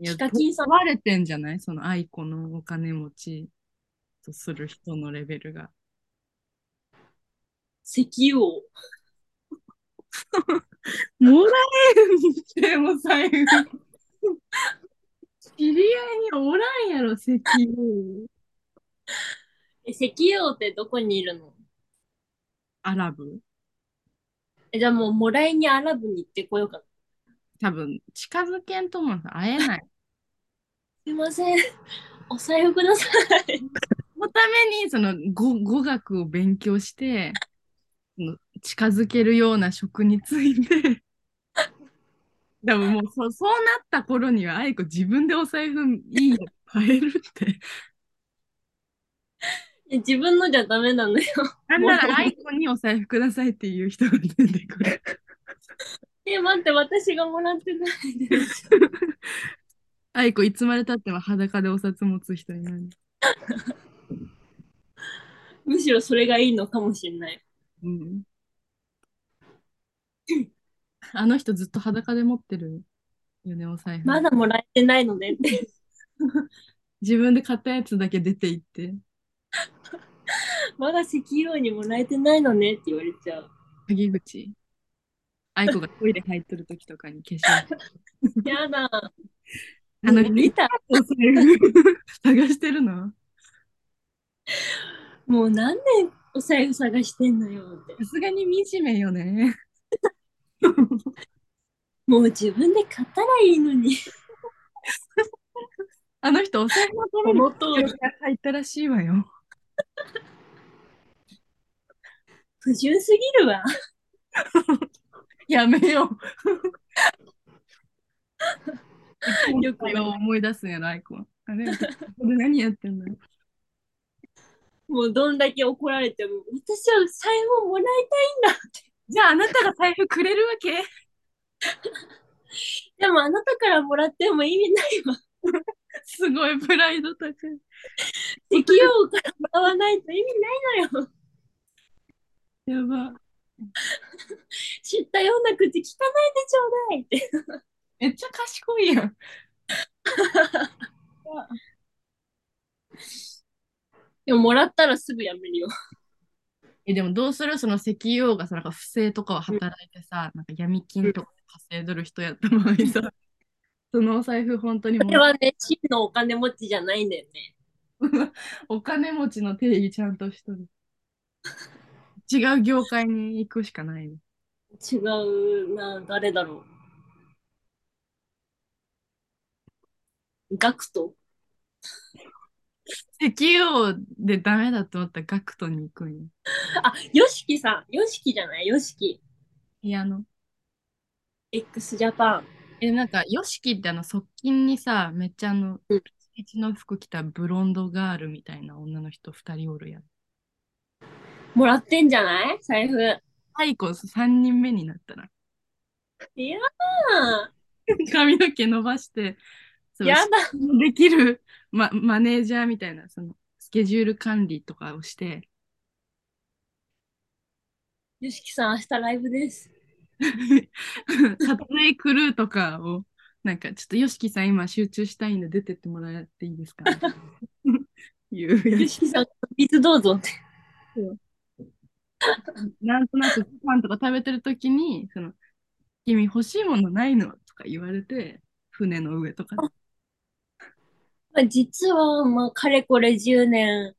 いや、ヒカキンさん問われてんじゃない？その愛子のお金持ちとする人のレベルが。石油王。もらえるにしても財布。知り合いにおらんやろ、石油。え、石油王ってどこにいるの？アラブえ、じゃあもうもらいにアラブに行ってこようかな。多分、近づけんとも会えない。すいません。お財布ください。そのために、その語語学を勉強して、近づけるような職について、多分もうそそうなった頃には、愛子自分でお財布いいの買えるって。え 自分のじゃダメなのよ。なんならアイコにお財布くださいっていう人が出てくる。え、待って、私がもらってないです。アイコいつまでたっても裸でお札持つ人になる。むしろそれがいいのかもしれない。うん。あの人ずっと裸で持ってるよね、お財布。まだもらえてないのでって。自分で買ったやつだけ出て行って、まだ石油王にもらえてないのねって言われちゃう。陰口。アイコがトイレ入ってる時とかに化粧。やだ。あの、見た？お財布探してるの？もう何年お財布探してんのよって。さすがに惨めよね。もう自分で買ったらいいのに。あの人、お財布のために。入ったらしいわよ。不純すぎるわ。やめよう。よく思い出すんやろ、アイコは。あれ、ここで何やってんのもうどんだけ怒られても、私は財布をもらいたいんだ。じゃあ、あなたが財布くれるわけ？でもあなたからもらっても意味ないわ。すごいプライド高い。石油王からもらわないと意味ないのよ。やば。知ったような口聞かないでちょうだいって。めっちゃ賢いやん。でももらったらすぐやめるよ。え、でもどうする？その石油王がさ、なんか不正とかを働いてさ、なんか闇金とか稼いどる人やった場合さ、そのお財布本当にもこれはね、真のお金持ちじゃないんだよね。お金持ちの定義ちゃんとしとる。違う業界に行くしかないね。違うな、誰だろう。ガクト石油王でダメだと思ったらガクトに行くんよ。あ、ヨシキさん。ヨシキじゃない？ヨシキ。ピアノ。 X JAPAN。え、なんか、ヨシキってあの、側近にさ、めっちゃあのうん、一の服着たブロンドガールみたいな女の人二人おるやん。もらってんじゃない？財布。アイコ三人目になったら、いや髪の毛伸ばして、そー、うやだ。できる、ま、マネージャーみたいな、その、スケジュール管理とかをして、ヨシキさん、明日ライブです。撮影クルーとかを、なんか、ちょっと YOSHIKI さん今集中したいんで出てってもらっていいですか いうやつヨシキさん、水どうぞって。なんとなくご飯とか食べてるときに、その、君欲しいものないの？とか言われて、船の上とかで。まあ、実は、まあ、かれこれ10年、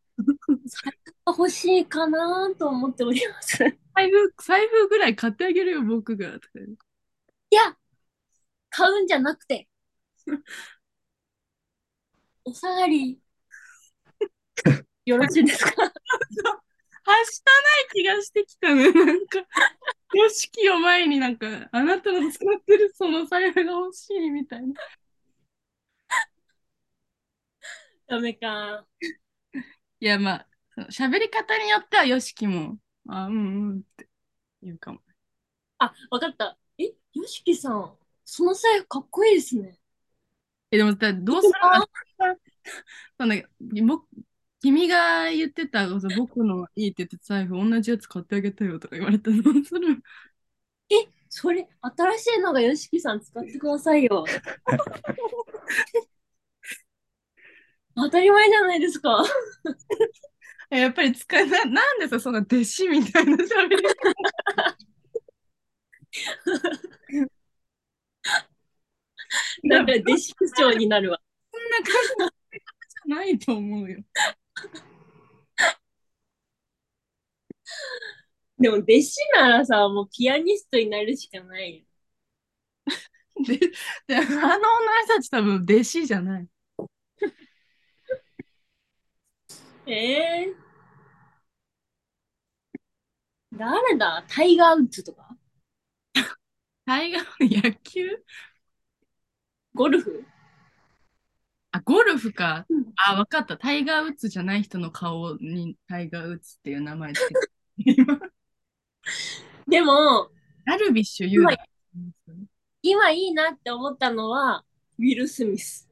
財布が欲しいかなと思っております。財布、財布ぐらい買ってあげるよ、僕が。いや、買うんじゃなくて、お下がり、よろしいですか？はしたない気がしてきたね。なんか、ヨシキを前になんか、あなたの使ってるその財布が欲しいみたいな。ダメか。いや、まあ、その喋り方によってはヨシキも、あ、うんうんって言うかも。あ、わかった。え、よしきさん、その財布かっこいいですね。え、でもさ、どうするあ その僕君が言ってた、その僕のいいって言ってた財布、同じやつ買ってあげたよとか言われたらどうする？それ、新しいのがよしきさん使ってくださいよ。当たり前じゃないですか。え やっぱり使えな、なんでさ、その弟子みたいな喋り方 だから弟子口調になるわ。そんな感じじゃないと思うよ。でも弟子ならさ、もうピアニストになるしかないよ。で、であの女の人たち多分弟子じゃない。ええ誰だ？タイガー・ウッズとか？大河の野球？ゴルフ？あ、ゴルフかうん。あ、わかった。タイガー・ウッズじゃない人の顔にタイガー・ウッズっていう名前つけて。今 でも、ダルビッシュ有だ。今いいなって思ったのは、ウィル・スミス。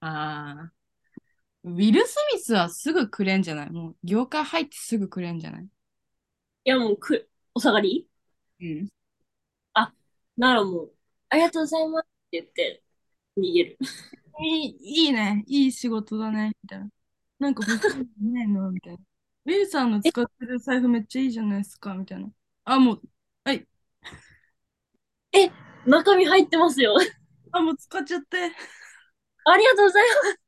ああ。ウィル・スミスはすぐくれんじゃない？もう業界入ってすぐくれんじゃない？いや、もうく、お下がり？うん。ならもう、ありがとうございますって言って、逃げる。いい、いいね。いい仕事だね。みたいな。なんか欲しいのないの？みたいな。ウィルさんの使ってる財布めっちゃいいじゃないですかみたいな。あ、もう、はい。中身入ってますよ。あ、もう使っちゃって。ありがとうございます。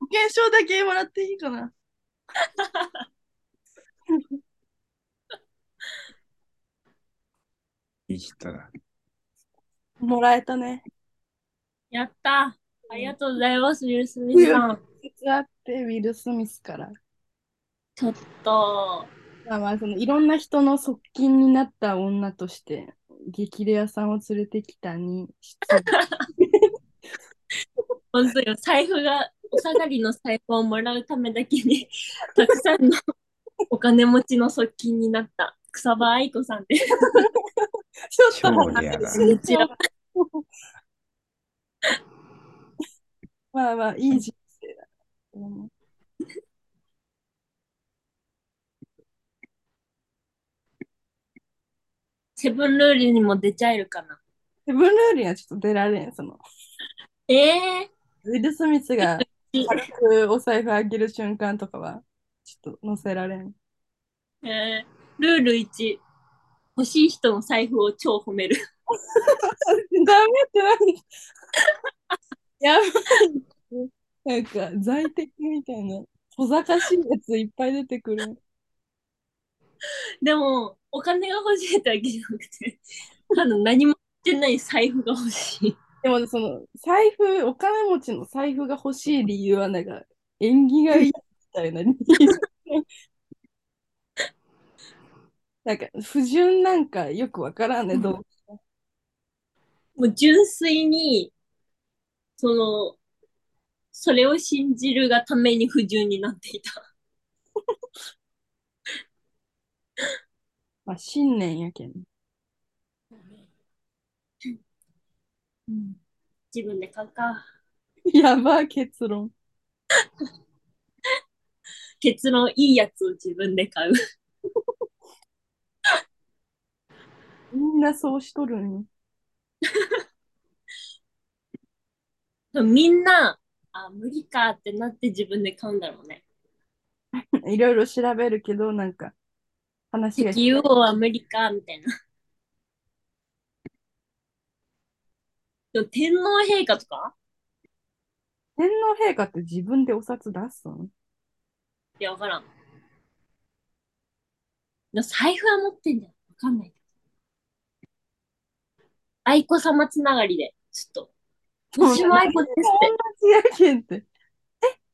保険証だけもらっていいかな。いい人だ。もらえたね。やった。ありがとうございます、ウィル・スミスさん。実あって、ウィル・スミスから。ちょっと、まあまあ、そのいろんな人の側近になった女として、激レアさんを連れてきたに、本当よ、財布が、お下がりの財布をもらうためだけに、たくさんの お金持ちの側近になった草場愛子さんです。ちょっと超レアだ。こんにちは。まあまあ、いい人生だ。うんセブンルールにも出ちゃえるかな。セブンルールにはちょっと出られん。その、ええウィル・スミスがー、軽くお財布あげる瞬間とかは、ちょっと載せられん？えールール1、欲しい人の財布を超褒める。ダメって何？やばい。なんか、在宅みたいな、小賢しいやついっぱい出てくる。でも、お金が欲しいってわけじゃなくて、ただ何もしてない財布が欲しい。でも、その、財布、お金持ちの財布が欲しい理由は、なんか、縁起がいいみたいな理由。なんか、不純なんかよくわからんね、どう？もう純粋に、その、それを信じるがために不純になっていた。まあ、信念やけん。自分で買うか。やば、結論。結論、いいやつを自分で買う。みんなそうしとるんよ。みんな、あ、無理かってなって自分で買うんだろうね。いろいろ調べるけど、なんか、話が石油王は無理か、みたいな。でも天皇陛下とか？天皇陛下って自分でお札出すの？いや、わからん。財布は持ってんじゃん。わかんない。愛子様つながりで、ちょっと。私も愛子ですって。同じやけんって。え、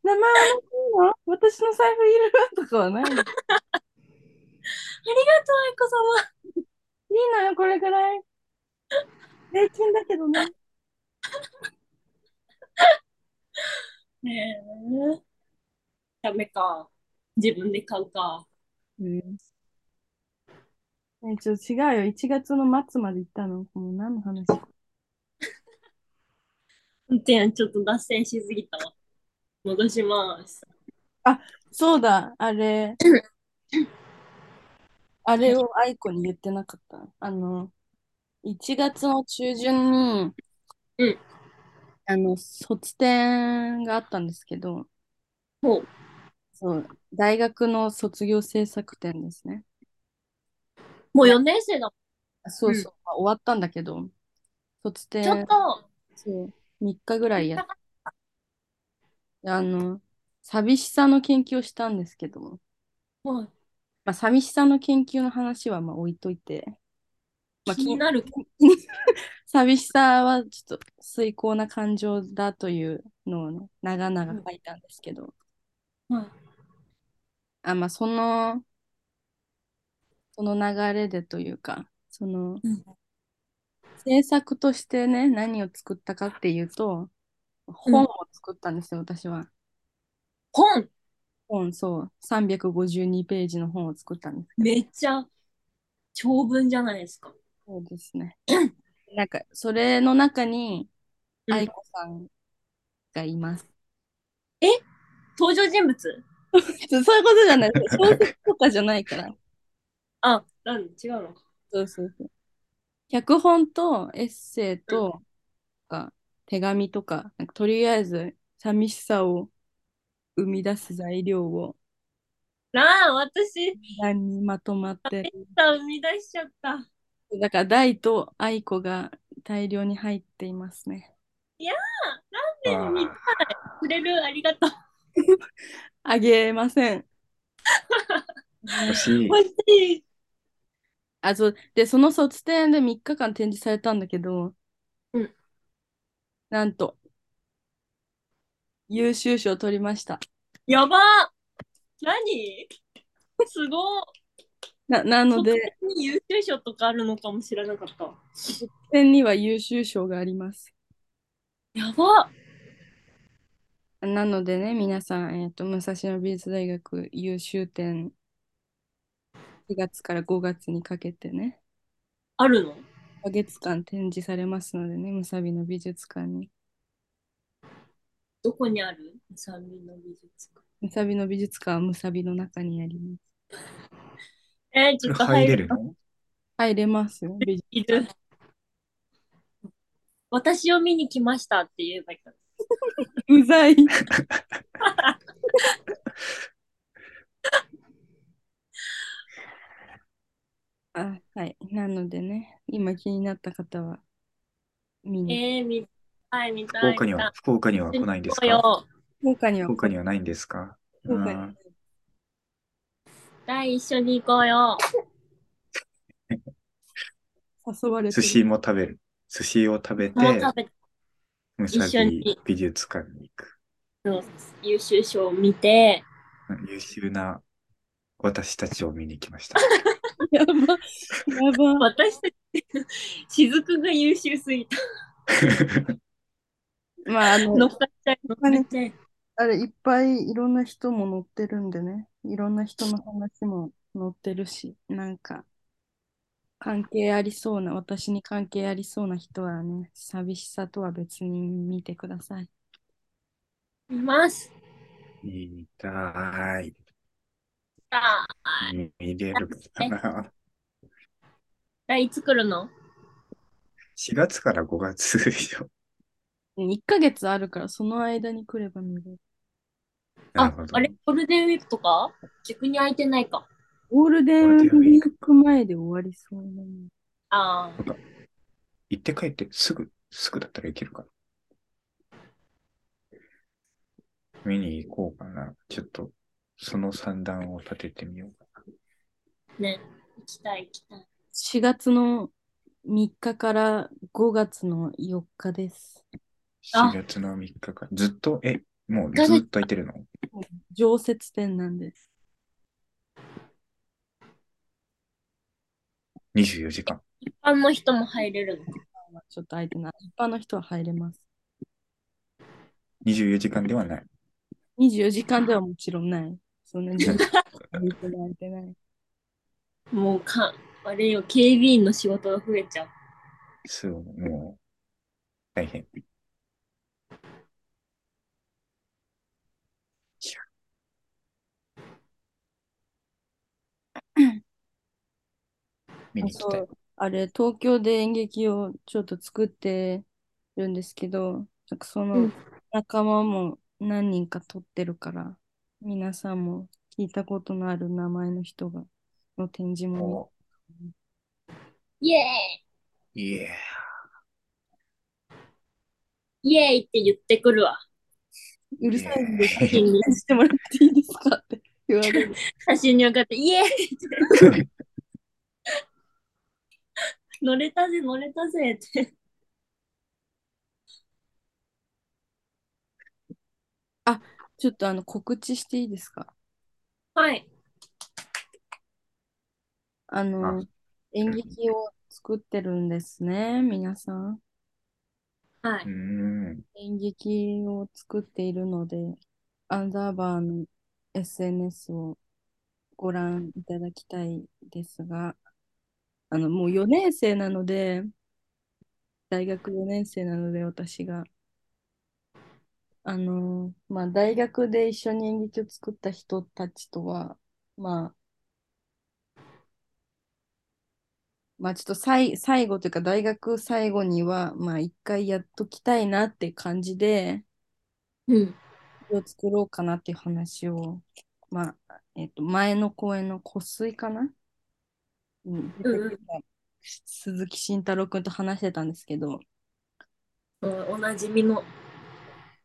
名前はの？私の財布いる？とかはない ありがとう、愛子様。のよ、これぐらい。税金だけどね。ねえ。ダメか。自分で買うか。うん。え、ちょっと違うよ。1月の末まで行ったの。もう何の話？運転ちょっと脱線しすぎたわ。戻します。そうだ、あれ。あれを愛子に言ってなかった。あの、1月の中旬に、うんあの、卒展があったんですけど、ほう。そう、大学の卒業制作展ですね。もう4年生だそうそう、まあ終わったんだけど、卒。ちょっ展、と、そう、3日ぐらいやって、あの、寂しさの研究をしたんですけど、はいまあ、寂しさの研究の話はまあ置いといて、まあ、気になる。寂しさはちょっと崇高な感情だというのをね、長々書いたんですけど、はいあ、まあ、その、その流れでというか、そのうん、制作としてね、何を作ったかっていうと、本を作ったんですよ、私は。本？本、そう。352ページの本を作ったんです。めっちゃ長文じゃないですか。そうですね。なんか、それの中に、うん愛子さんがいます。登場人物？そういうことじゃない。小説とかじゃないから。あ、なん違うの？か。そうそうそう。脚本とエッセイとか手紙とか、なんかとりあえず寂しさを生み出す材料をなあ、私、何にまとまってる。さ生み出しちゃった。だから大と愛子が大量に入っていますね。あ見たい。くれるありがとう。あげません。ー欲しい。欲しい。あ、そう。で、その卒展で3日間展示されたんだけど、うんなんと、優秀賞を取りました。やば何？すごな、なので、卒に優秀賞とかあるのかもしれなかった。卒展には優秀賞があります。やばなのでね、皆さん、えっと、武蔵野美術大学優秀展、4月から5月にかけてね、あるの？1ヶ月間展示されますのでね、むさびの美術館に。どこにある？三人の美術館。むさびの美術館はむさびの中にあります。えー、ちょっと入れるの入れますよ。私を見に来ましたって言えばいいかな。うざい。あ、はい。なのでね、今気になった方は見に。えー、見たい、見たい。福岡には、福岡には来ないんですか？よ。福岡には福岡にはないんですか？福岡にあ第一緒に行こうよ。誘われて寿司も食べる。寿司を食べて、もう食べむさ一緒にび美術館に行く。の優秀賞を見て、優秀な私たちを見に来ました。やば。やば。私たち、雫が優秀すぎた。まあ、あの、乗っかっちゃい、乗っかっちゃい。あれ、いっぱいいろんな人も乗ってるんでね。いろんな人の話も載ってるし、なんか、関係ありそうな、私に関係ありそうな人はね、寂しさとは別に見てください。見ます。見たい。さあ、見れるかな。来いつ来るの？4月から5月でしょ。1ヶ月あるから、その間に来れば見れる。ああれ、ゴールデンウィークとか？逆に空いてないか。ゴールデンウィーク前で終わりそうなの。ああ、行って帰ってすぐ、すぐだったら行けるかな。見に行こうかな。ちょっと、その算段を立ててみようかね。行きたい、行きたい。4月の3日から5月の4日です。あな。4月の3日間。ずっと、え、もうずっと空いてるの？常設展なんです。?24 時間。一般の人も入れるの？か。ちょっと空いてない。一般の人は入れます。24時間ではない。24時間ではもちろんない。そんなに 空いてない。もうか、あれよ、警備員の仕事が増えちゃう。そう、もう、大変。見に行きたい。そう。あれ、東京で演劇をちょっと作ってるんですけど、なんかそうのん。仲間も何人か撮ってるから、皆さんも聞いたことのある名前の人が、の展示もお。イエいえ、ーイ。イエーイって言ってくるわ。見うるさいんで、写真にしてもらっていいですかって言われる。写真に向かって、イエーイって、乗れたぜ、乗れたぜって。ちょっとあの告知していいですか？はい。あの、演劇を作ってるんですね、皆さん。はい。ん。演劇を作っているので、アンダーバーの SNS をご覧いただきたいですが、あの、もう4年生なので、大学4年生なので、私が。あの、まあ、大学で一緒に演劇を作った人たちとは、まあ、まあ、ちょっと最、最後というか、大学最後には、まあ、一回やっときたいなって感じで、うん。を作ろうかなっていう話を、まあ、えっと、前の公演の湖水かな？うん、出てきた鈴木慎太郎君と話してたんですけど、うんおなじみの。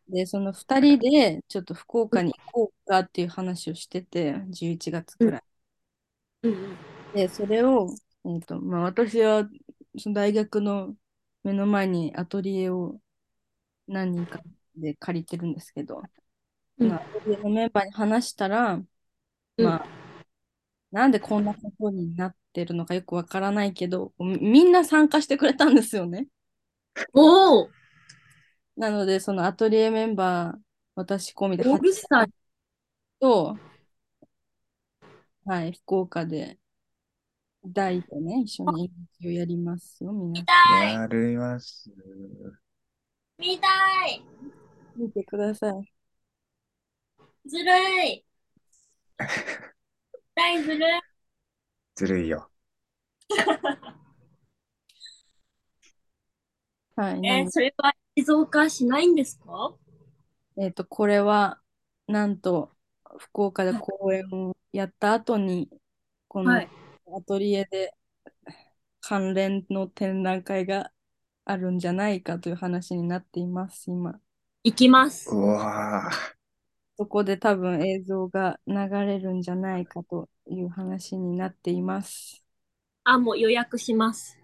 で、その2人でちょっと福岡に行こうかっていう話をしてて、11月くらい。うんうん。で、それを、えっと、まあ、私はその大学の目の前にアトリエを何人かで借りてるんですけど、そのアトリエのメンバーに話したら、うんまあ、なんでこんなことになってるのかよくわからないけど、みみんな参加してくれたんですよね。おおなので、そのアトリエメンバー、私込みでオールスター。と、はい、福岡で、大とね、一緒に演劇をやりますよ、皆さん。やります。見たい見てください。ずるい大ずるいずるいよ。はい、なえー、それは映像化しないんですか？えっと、これは、なんと、福岡で公演をやった後に、このはい。アトリエで関連の展覧会があるんじゃないかという話になっています、今。行きます。うわぁ。そこで多分映像が流れるんじゃないかという話になっています。あ、もう予約します。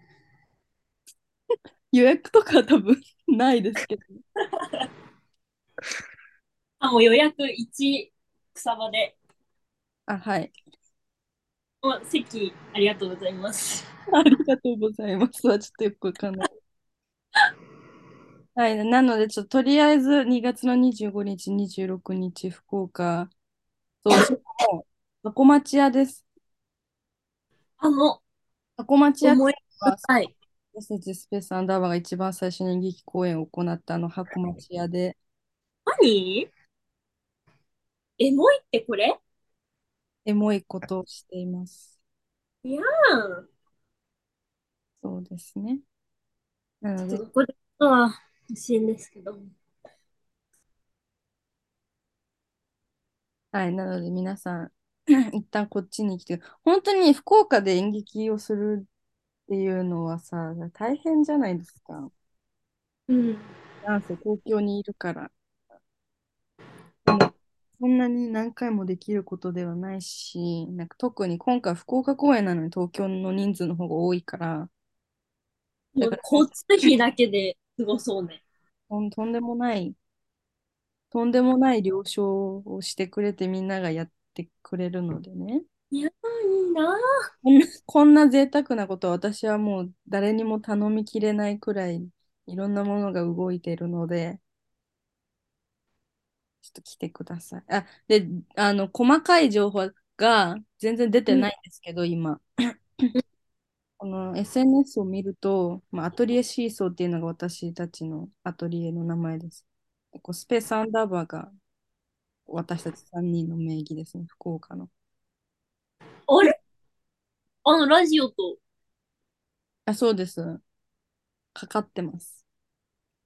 予約とかは多分ないですけど。あ、もう予約1草場で。あ、はい。お席、ありがとうございます。ありがとうございます。はちょっとよくわかんない。はい。なので、ちょっととりあえず2月の25日、26日、福岡。そう、しかも、箱町屋です。あの、箱町屋思いは、深い。私たちスペースアンダーバーが一番最初に演劇公演を行ったあの箱町屋で、何？エモいってこれ？エモいことをしています。いやん。そうですね。なのでちょっと、ここでは欲しいんですけど。はい。なので、皆さん、一旦こっちに来て、本当に福岡で演劇をするっていうのはさ、大変じゃないですか。うん。なんせ東京にいるから。そんなに何回もできることではないし、なんか特に今回福岡公演なのに東京の人数の方が多いから、もう交通費だけですごそうね。とん、とんでもない、とんでもない了承をしてくれてみんながやってくれるのでね。いやー、いいなこんな、こんな贅沢なことは私はもう誰にも頼みきれないくらいいろんなものが動いているので、ちょっと来てください。あ、で、あの、細かい情報が全然出てないんですけど、今。この SNS を見ると、まあ、アトリエシーソーっていうのが私たちのアトリエの名前です。こうスペースアンダーバーが私たち3人の名義ですね、福岡の。あれ？あの、ラジオと？あ、そうです。かかってます。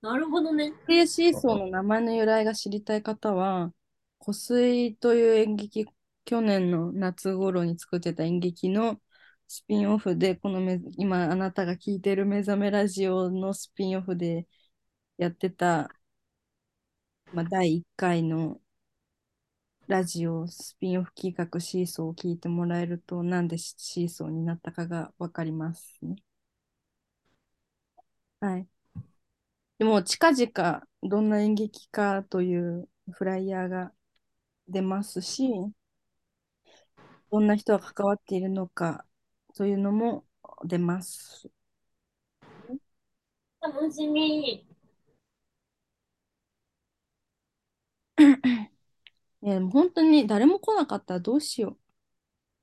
なるほどね。アトリエシーソーの名前の由来が知りたい方は、湖水という演劇、去年の夏頃に作ってた演劇のスピンオフで、このめ今あなたが聞いてる目覚めラジオのスピンオフでやってた、まあ、第1回のラジオスピンオフ企画シーソーを聞いてもらえると、なんでシーソーになったかがわかりますね。はい。でも近々どんな演劇かというフライヤーが出ますし、どんな人が関わっているのかというのも出ます。楽しみ。ね、も本当に誰も来なかったらどうしよう。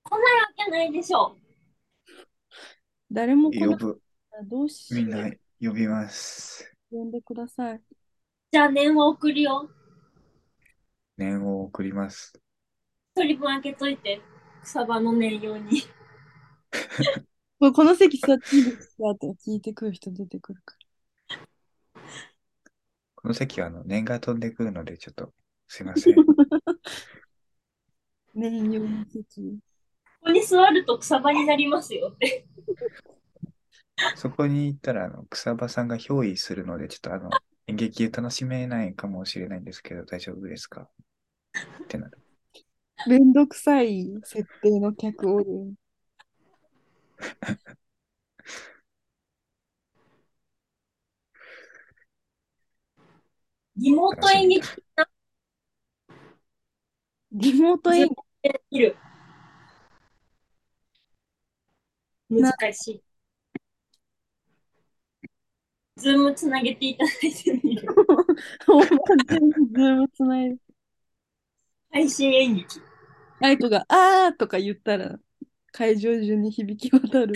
来ないわけないでしょ。誰も来なかったらどうしよう。みんな呼びます。呼んでください。じゃあ念を送るよ。念を送ります。一人分開けといて、草場の念用に。この席座っていいですか？って聞いてくる人出てくるかこの席はあの念が飛んでくるので、ちょっとすいません。ら。年用の席。ここに座ると草場になりますよって。そこに行ったらあの草場さんが憑依するので、ちょっとあの演劇楽しめないかもしれないんですけど、大丈夫ですか？ってなる。めんどくさい設定の客おる。リモート演劇リモート演できる。難しい。 Zoom つなげていただいてみる。完全に Zoom つないで。配信演劇。アイコが、あーとか言ったら、会場中に響き渡る。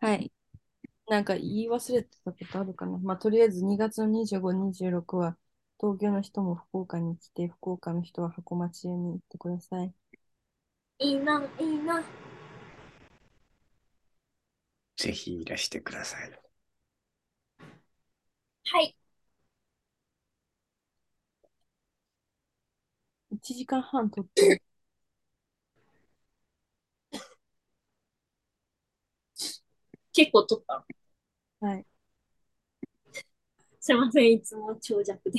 はい。なんか言い忘れてたことあるかな。まあ、とりあえず2月の25、26は東京の人も福岡に来て、福岡の人は箱町屋に行ってください。いいな、いいな。ぜひいらしてください。はい。1時間半撮ってる。結構撮った？はい。すいません、いつも長尺で。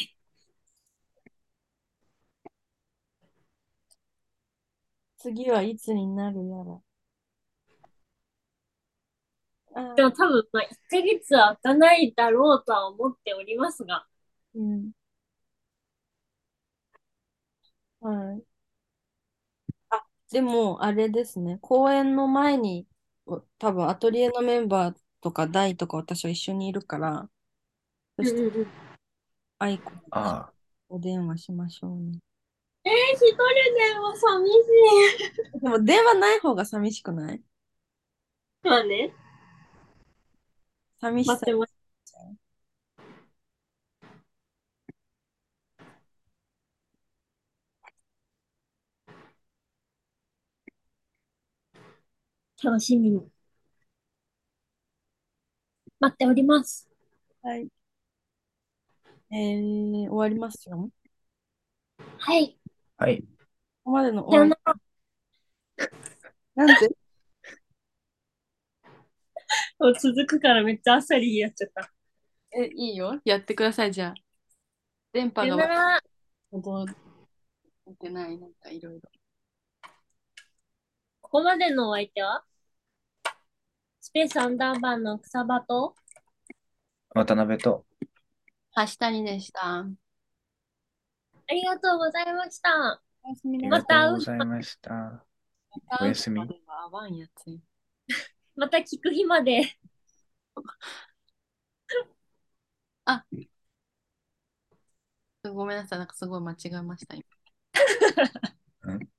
次はいつになるやら。でも多分、まあ、1ヶ月は開かないだろうとは思っておりますが、うん。はい。あ、でも、あれですね。公演の前に、お多分アトリエのメンバーとか大とか私は一緒にいるから、そしてうんうんうんアイコああ、お電話しましょうね。えー、一人では寂しい。でも電話ない方が寂しくない？まあね、寂しさ待って。ます。楽しみに。待っております。はい。えー、終わりますよ。はい。はい。ここまでのじゃあ終わり。なんで？もう続くからめっちゃあっさりやっちゃった。え、いいよ。やってください、じゃあ。電波がてない、なんかいろいろ。ここまでのお相手は？スペースアンダーバーの草場と？渡辺と、橋谷でした。ありがとうございました。おやすみありがなさい。とうございました。おやすみまた会うまでは合わんやつよまた聞く日まで。ごめんなさい、なんかすごい間違えました。今